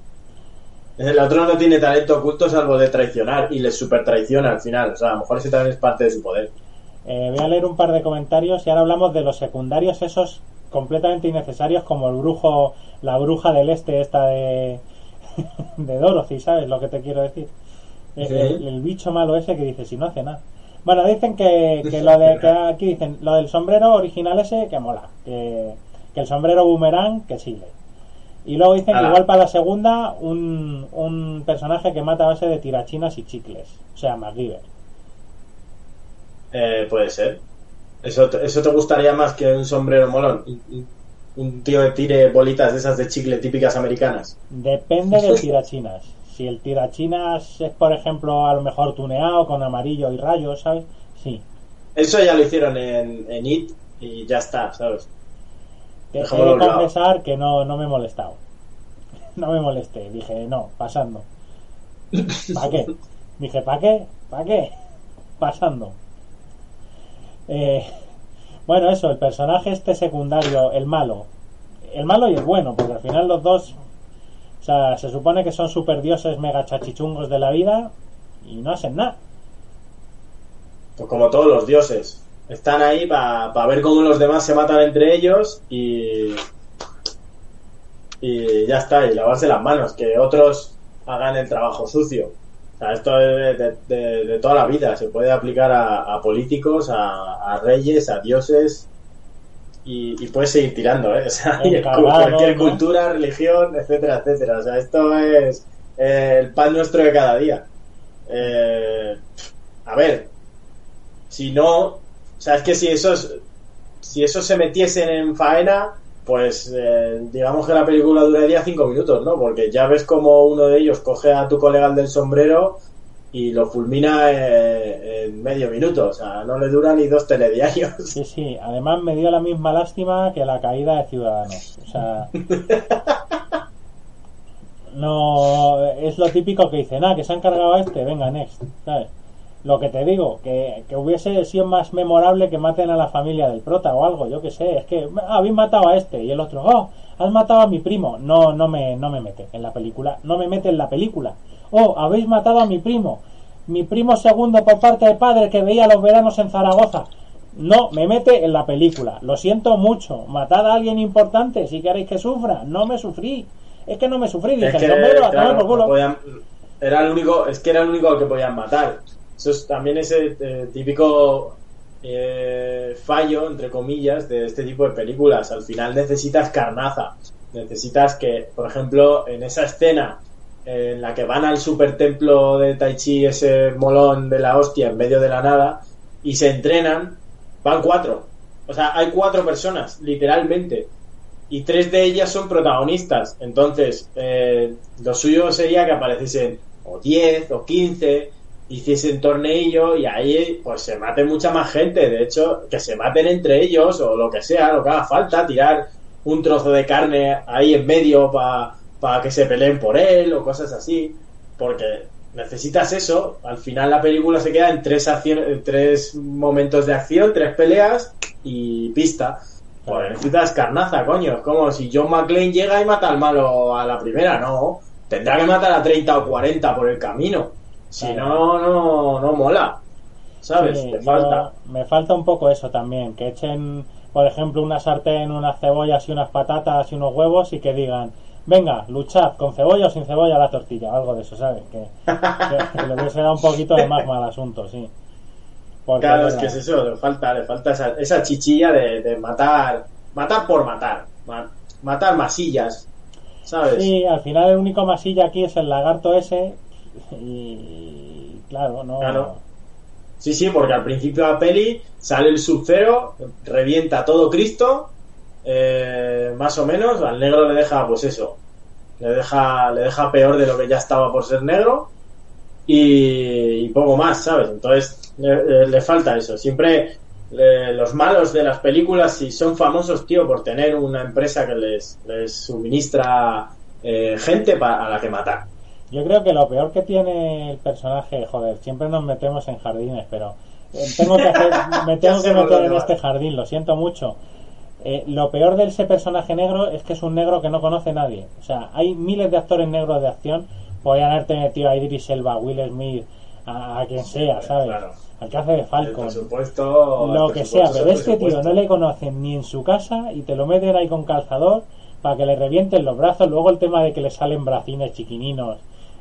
El otro no tiene talento oculto salvo de traicionar y le super traiciona al final. O sea, a lo mejor ese también es parte de su poder. Eh, voy a leer un par de comentarios y ahora hablamos de los secundarios, esos completamente innecesarios, como el brujo, la bruja del este, esta de, de Dorothy, ¿sabes lo que te quiero decir? el, bicho malo ese que dice, si no hace nada. Bueno, dicen que, lo de que aquí dicen lo del sombrero original ese que mola, que, el sombrero boomerang que sirve. Y luego dicen que igual para la segunda un, un personaje que mata a base de tirachinas y chicles, o sea, MacGyver. Eh, puede ser. ¿Eso, ¿Eso te gustaría más que un sombrero molón? Un, tío que tire bolitas de esas de chicle típicas americanas. Depende de tirachinas. Si el tirachinas es, por ejemplo, a lo mejor tuneado con amarillo y rayos, ¿sabes? Sí. Eso ya lo hicieron en, en It y ya está, ¿sabes? Te que confesar que no, no me he molestado. No me molesté. Dije, no, pasando. ¿Para qué? Dije, ¿para qué? ¿Para qué? Pasando. Eh, bueno, eso, el personaje este secundario, el malo. El malo y el bueno, porque al final los dos sea, se supone que son super dioses mega chachichungos de la vida y no hacen nada. Pues como todos los dioses. Están ahí para ver cómo los demás se matan entre ellos y. Y ya está, y lavarse las manos, que otros hagan el trabajo sucio. O sea, esto es de, toda la vida, se puede aplicar a, políticos, a, reyes, a dioses, y, puedes seguir tirando, ¿eh? O sea, cualquier cultura, religión, etcétera, etcétera. O sea, esto es eh, el pan nuestro de cada día. Eh, a ver, si no, o sea, es que si esos, si esos se metiesen en faena, pues eh, digamos que la película duraría cinco minutos, ¿no? Porque ya ves como uno de ellos coge a tu colega del sombrero y lo fulmina en, medio minuto, o sea, no le dura ni dos telediarios. Sí, sí, además me dio la misma lástima que la caída de Ciudadanos, o sea... no, es lo típico que dice, nada, que se han cargado a este, venga, next, ¿sabes? Lo que te digo, que, que, hubiese sido más memorable que maten a la familia del prota o algo, yo que sé, es que ah, habéis matado a este y el otro, oh, has matado a mi primo. No, no me, no me mete en la película, no me mete en la película Oh, habéis matado a mi primo. Mi primo segundo por parte de padre que veía los veranos en Zaragoza. No, me mete en la película. Lo siento mucho. Matad a alguien importante si queréis que sufra. No me sufrí. Es que no me sufrí. Dije, era el único, es que era el único que podían matar. Eso es también ese eh, típico eh, fallo, entre comillas, de este tipo de películas. Al final necesitas carnaza. Necesitas que, por ejemplo, en esa escena en la que van al super templo de Tai Chi, ese molón de la hostia en medio de la nada, y se entrenan, van cuatro. O sea, hay cuatro personas, literalmente. Y tres de ellas son protagonistas. Entonces, eh, lo suyo sería que apareciesen o diez o quince hiciesen tornillo y ahí pues se mate mucha más gente. De hecho, que se maten entre ellos o lo que sea, lo que haga falta, tirar un trozo de carne ahí en medio para que se peleen por él o cosas así. Porque necesitas eso. Al final la película se queda en tres, en tres momentos de acción, tres peleas y pista. Pues necesitas carnaza, coño. Es como si John McClane llega y mata al malo a la primera, no. Tendrá que matar a 30 o 40 por el camino. Si no, no, no mola. ¿Sabes? Te falta. Me falta un poco eso también. Que echen, por ejemplo, una sartén, unas cebollas y unas patatas y unos huevos y que digan, venga, luchad con cebolla o sin cebolla la tortilla, algo de eso, ¿sabes? Que, que, le hubiese dado un poquito de más mal asunto, sí. claro, es que es eso, le falta, le falta esa, esa chichilla de, matar, matar por matar, matar masillas, ¿sabes? Sí, al final el único masilla aquí es el lagarto ese y claro, no. Claro. Sí, sí, porque al principio de la peli sale el sub revienta todo Cristo, eh, más o menos, al negro le deja, pues eso, le deja, le deja peor de lo que ya estaba por ser negro y, poco más, ¿sabes? Entonces le, falta eso. Siempre eh, los malos de las películas, si son famosos, tío, por tener una empresa que les, les suministra eh, gente para, a la que matar. Yo creo que lo peor que tiene el personaje, joder, siempre nos metemos en jardines, pero eh, tengo que me tengo que meter en este jardín, lo siento mucho. Eh, lo peor de ese personaje negro es que es un negro que no conoce nadie. O sea, hay miles de actores negros de acción. Podrían haberte metido a Idris Elba, a Will Smith, a, quien sea, ¿sabes? Al que hace de Falcon. lo que sea, pero este tío no le conocen ni en su casa y te lo meten ahí con calzador para que le revienten los brazos. Luego el tema de que le salen bracines chiquininos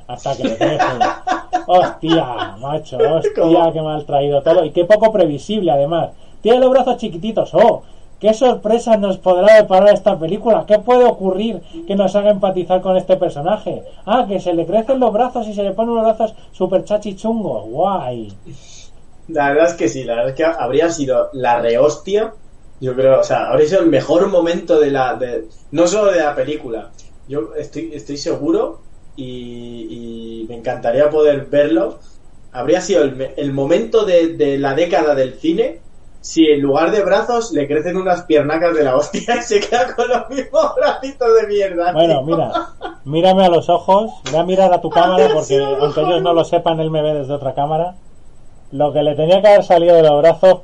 hasta que le crecen. Hostia, macho, hostia, qué mal traído todo. Y qué poco previsible, además. Tiene los brazos chiquititos, oh. ¿Qué sorpresa nos podrá deparar esta película? ¿Qué puede ocurrir que nos haga empatizar con este personaje? Ah, que se le crecen los brazos y se le ponen unos brazos super chachichungos. Guay. La verdad es que sí, la verdad es que habría sido la rehostia. Yo creo, o sea, habría sido el mejor momento de la. No solo de la película. Yo estoy, estoy seguro y, me encantaría poder verlo. Habría sido el, momento de, la década del cine si en lugar de brazos le crecen unas piernacas de la hostia y se queda con los mismos bracitos de mierda. Bueno, mira, mírame a los ojos, voy a mirar a tu cámara porque aunque ellos no lo sepan, él me ve desde otra cámara. Lo que le tenía que haber salido de los brazos,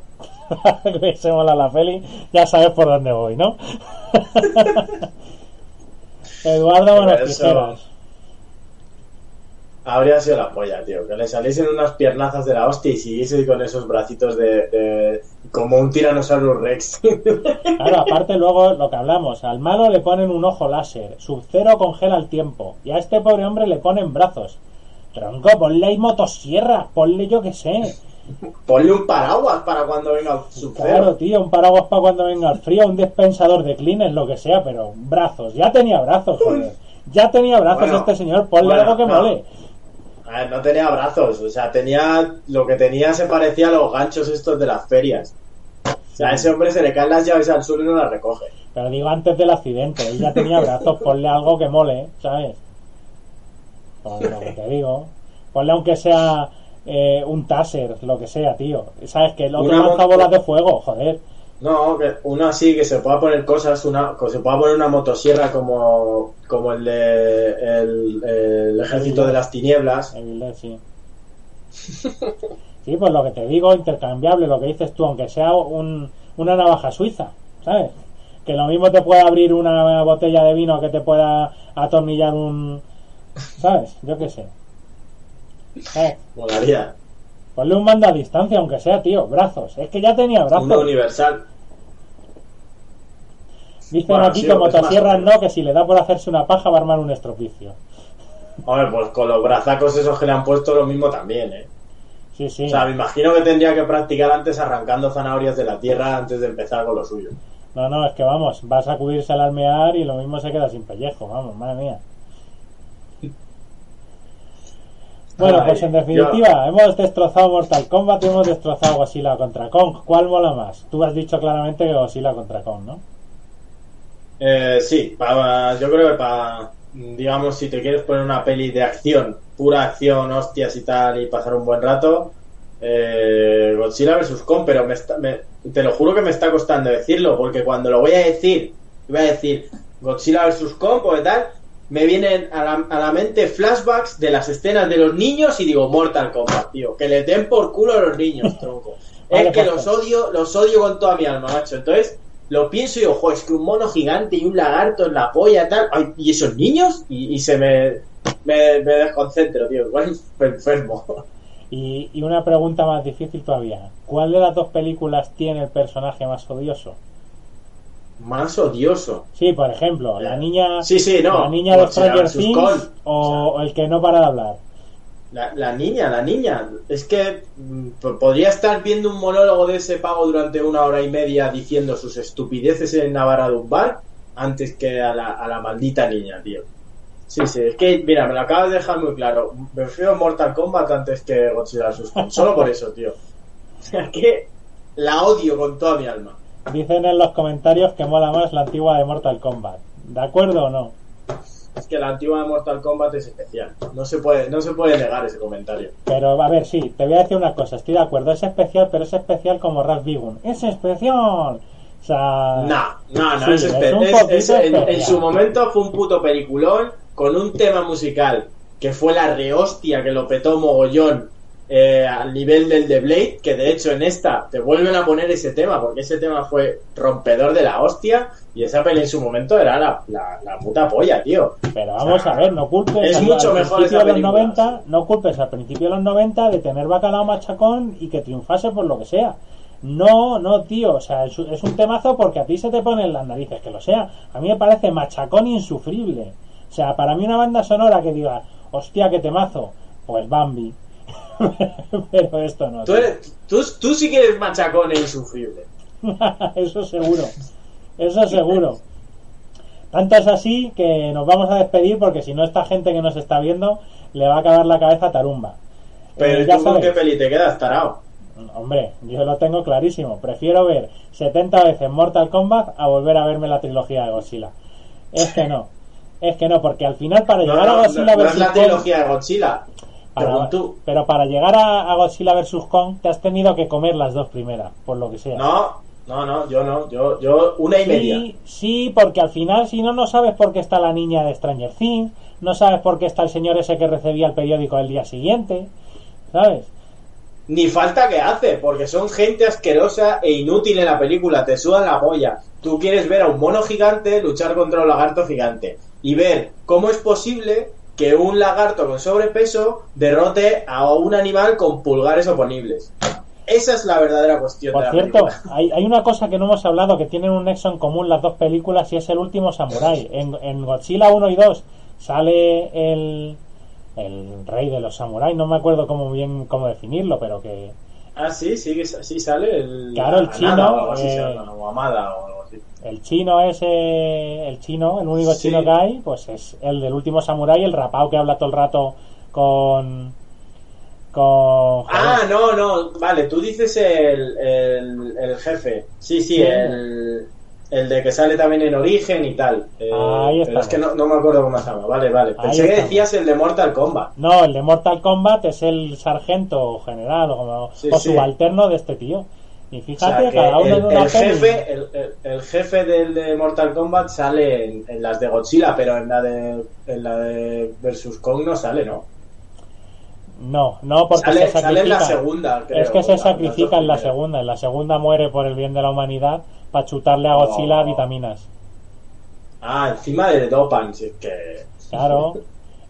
que se mola la peli, ya sabes por dónde voy, ¿no? Eduardo habría sido la polla, tío. Que le saliesen unas piernazas de la hostia y siguiese con esos bracitos de, como un tiranosaurio rex. Claro, aparte luego lo que hablamos, al malo le ponen un ojo láser, Sub-Zero congela el tiempo, y a este pobre hombre le ponen brazos. Tronco, ponle ahí motosierra, ponle yo que sé. Ponle un paraguas para cuando venga el sub Claro, tío, un paraguas para cuando venga el frío, un dispensador de cleaners, lo que sea, pero brazos, ya tenía brazos, joder. Ya tenía brazos este señor, ponle algo que mole no tenía brazos, o sea, tenía. Lo que tenía se parecía a los ganchos estos de las ferias. O sea, a ese hombre se le caen las llaves al suelo y no las recoge. Pero digo antes del accidente, él ya tenía brazos, ponle algo que mole, ¿sabes? Pues lo que te digo. Ponle aunque sea eh, un taser, lo que sea, tío. ¿Sabes? Que el otro lanza bolas de fuego, joder. No, que uno así que se pueda poner cosas, una, que se pueda poner una motosierra como, como el de el, ejército de las tinieblas. sí. sí, pues lo que te digo, intercambiable, lo que dices tú, aunque sea un, una navaja suiza, ¿sabes? Que lo mismo te puede abrir una botella de vino que te pueda atornillar un... ¿Sabes? Yo qué sé. Eh. Molaría. Ponle un mando a distancia, aunque sea, tío. Brazos. Es que ya tenía brazos. Uno universal. Dicen aquí que motosierras no, que si le da por hacerse una paja va a armar un estropicio. Hombre, pues con los brazacos esos que le han puesto lo mismo también, ¿eh? Sí, sí. O sea, me imagino que tendría que practicar antes arrancando zanahorias de la tierra antes de empezar con lo suyo. No, no, es que vamos, vas a cubrirse al almear y lo mismo se queda sin pellejo, vamos, madre mía. Bueno, pues en definitiva, hemos destrozado Mortal Kombat y hemos destrozado Godzilla contra Kong. ¿Cuál mola más? Tú has dicho claramente que Godzilla contra Kong, ¿no? Eh, sí, yo creo que para, digamos, si te quieres poner una peli de acción, pura acción, hostias y tal, y pasar un buen rato, eh, Godzilla vs. Kong, pero te lo juro que me está costando decirlo, porque cuando lo voy a decir, voy a decir Godzilla vs. Kong, pues tal, me vienen a la, a la, mente flashbacks de las escenas de los niños y digo Mortal Kombat, tío, que le den por culo a los niños, tronco. es que los odio, los odio con toda mi alma, macho. Entonces, lo pienso y digo, es que un mono gigante y un lagarto en la polla, tal, ¿y esos niños? Y, se me, me, me, desconcentro, tío, igual enfermo. Y, y una pregunta más difícil todavía, ¿cuál de las dos películas tiene el personaje más odioso? más odioso. Sí, por ejemplo, la niña, sí, sí, no. la niña de Stranger Things o, el que no para de hablar. La, niña, la niña. Es que mm, podría estar viendo un monólogo de ese pago durante una hora y media diciendo sus estupideces en Navarra de un bar antes que a la, a la maldita niña, tío. Sí, sí, es que, mira, me lo acabas de dejar muy claro. Prefiero Mortal Kombat antes que Godzilla sus Solo por eso, tío. O sea, que la odio con toda mi alma. Dicen en los comentarios que mola más la antigua de Mortal Kombat. ¿De acuerdo o no? Es que la antigua de Mortal Kombat es especial. No se puede, no se puede negar ese comentario. Pero a ver, sí, te voy a decir una cosa, estoy de acuerdo, es especial, pero es especial como Ralph Bigun. ¡Es especial! O sea. No, no, no, es, especial. en, su momento fue un puto peliculón con un tema musical que fue la rehostia que lo petó mogollón eh, al nivel del The Blade, que de hecho en esta te vuelven a poner ese tema, porque ese tema fue rompedor de la hostia, y esa peli en su momento era la, la, puta polla, tío. Pero vamos a ver, no culpes es al, mucho mejor de los 90, no culpes al principio de los 90 de tener bacalao machacón y que triunfase por lo que sea. No, no, tío, o sea, es, un temazo porque a ti se te ponen las narices, que lo sea. A mí me parece machacón insufrible. O sea, para mí una banda sonora que diga, hostia, qué temazo, pues Bambi. pero esto no. Tú, tú, sí que eres machacón e insufrible. eso seguro. Eso seguro. Tanto es así que nos vamos a despedir porque si no esta gente que nos está viendo le va a acabar la cabeza tarumba. Pero eh, ¿tú con qué peli te quedas, tarao? Hombre, yo lo tengo clarísimo. Prefiero ver 70 veces Mortal Kombat a volver a verme la trilogía de Godzilla. Es que no. Es que no, porque al final para llegar a Godzilla no, es la trilogía de Godzilla pero para llegar a, Godzilla vs. Kong te has tenido que comer las dos primeras, por lo que sea. No, no, no, yo no, yo, yo una y media. Sí, porque al final si no, no sabes por qué está la niña de Stranger Things, no sabes por qué está el señor ese que recibía el periódico el día siguiente, ¿sabes? Ni falta que hace, porque son gente asquerosa e inútil en la película, te sudan la polla. Tú quieres ver a un mono gigante luchar contra un lagarto gigante y ver cómo es posible que un lagarto con sobrepeso derrote a un animal con pulgares oponibles. Esa es la verdadera cuestión. Por cierto, hay, hay, una cosa que no hemos hablado, que tienen un nexo en común las dos películas y es el último Samurai. En, en Godzilla 1 y 2 sale el, el rey de los samuráis, no me acuerdo cómo bien cómo definirlo, pero que... Ah, sí, sí, sí sale el... Claro, el chino... Eh, o Amada o el chino ese, el chino, el único chino que hay, pues es el del último samurái, el rapao que habla todo el rato con. con. Ah, no, no, vale, tú dices el, el, jefe. Sí, sí, el, el de que sale también en origen y tal. Eh, Ahí pero es que no, me acuerdo cómo se llama. Vale, vale. Pensé que decías el de Mortal Kombat. No, el de Mortal Kombat es el sargento general o, como, o subalterno de este tío. Y fíjate, cada uno el, el jefe, el, jefe del de Mortal Kombat sale en, las de Godzilla, pero en la de, en la de Versus Kong no sale, ¿no? No, no, porque sale, se sacrifica. Sale en la segunda, Es que se sacrifica en la segunda. En la segunda muere por el bien de la humanidad para chutarle a Godzilla vitaminas. Ah, encima de Dopan, sí que. Claro.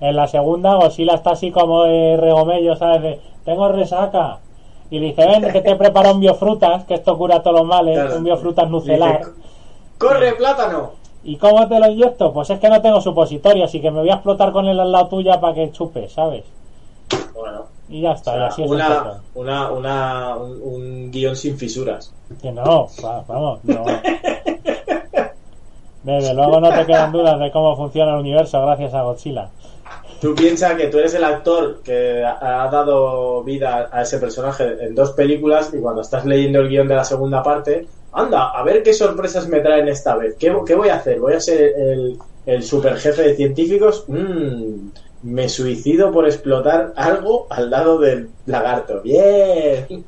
En la segunda, Godzilla está así como de regomello, ¿sabes? De, tengo resaca. Y le dice, ven, que te preparo un biofrutas, que esto cura todos los males, un biofrutas nucelar. ¡Corre, plátano! ¿Y cómo te lo inyecto? Pues es que no tengo supositorio, así que me voy a explotar con él al lado tuya para que chupe, ¿sabes? Bueno. Y ya está, y así es una, una, una, un, guion sin fisuras. Que no, vamos, no. Desde luego no te quedan dudas de cómo funciona el universo gracias a Godzilla. Tú piensas que tú eres el actor que ha dado vida a ese personaje en dos películas y cuando estás leyendo el guion de la segunda parte, anda, a ver qué sorpresas me traen esta vez. ¿Qué, voy a hacer? ¿Voy a ser el, el super jefe de científicos? Mmm, me suicido por explotar algo al lado del lagarto. Bien.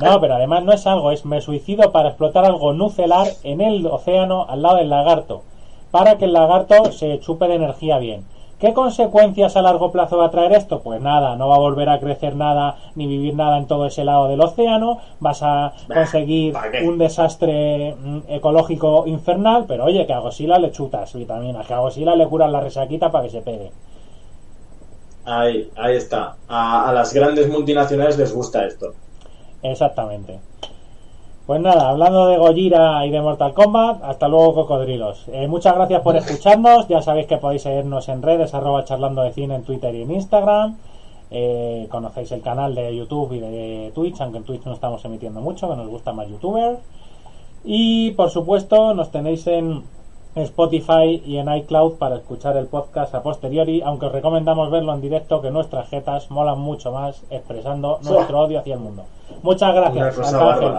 No, pero además no es algo, es me suicido para explotar algo nucelar en el océano al lado del lagarto, para que el lagarto se chupe de energía bien. ¿Qué consecuencias a largo plazo va a traer esto? Pues nada, no va a volver a crecer nada ni vivir nada en todo ese lado del océano, vas a conseguir un desastre mm, ecológico infernal, pero oye, que a Godzilla le chutas vitaminas, que a Godzilla le curan la resaquita para que se pegue. Ahí, ahí está. A, las grandes multinacionales les gusta esto. Exactamente. Pues nada, hablando de Gojira y de Mortal Kombat, hasta luego cocodrilos. Eh, muchas gracias por escucharnos, ya sabéis que podéis seguirnos en redes, arroba charlando de cine en Twitter y en Instagram. Eh, conocéis el canal de YouTube y de Twitch, aunque en Twitch no estamos emitiendo mucho, que nos gusta más youtuber. Y por supuesto nos tenéis en Spotify y en iCloud para escuchar el podcast a posteriori, aunque os recomendamos verlo en directo, que nuestras jetas molan mucho más expresando nuestro odio hacia el mundo. Muchas gracias.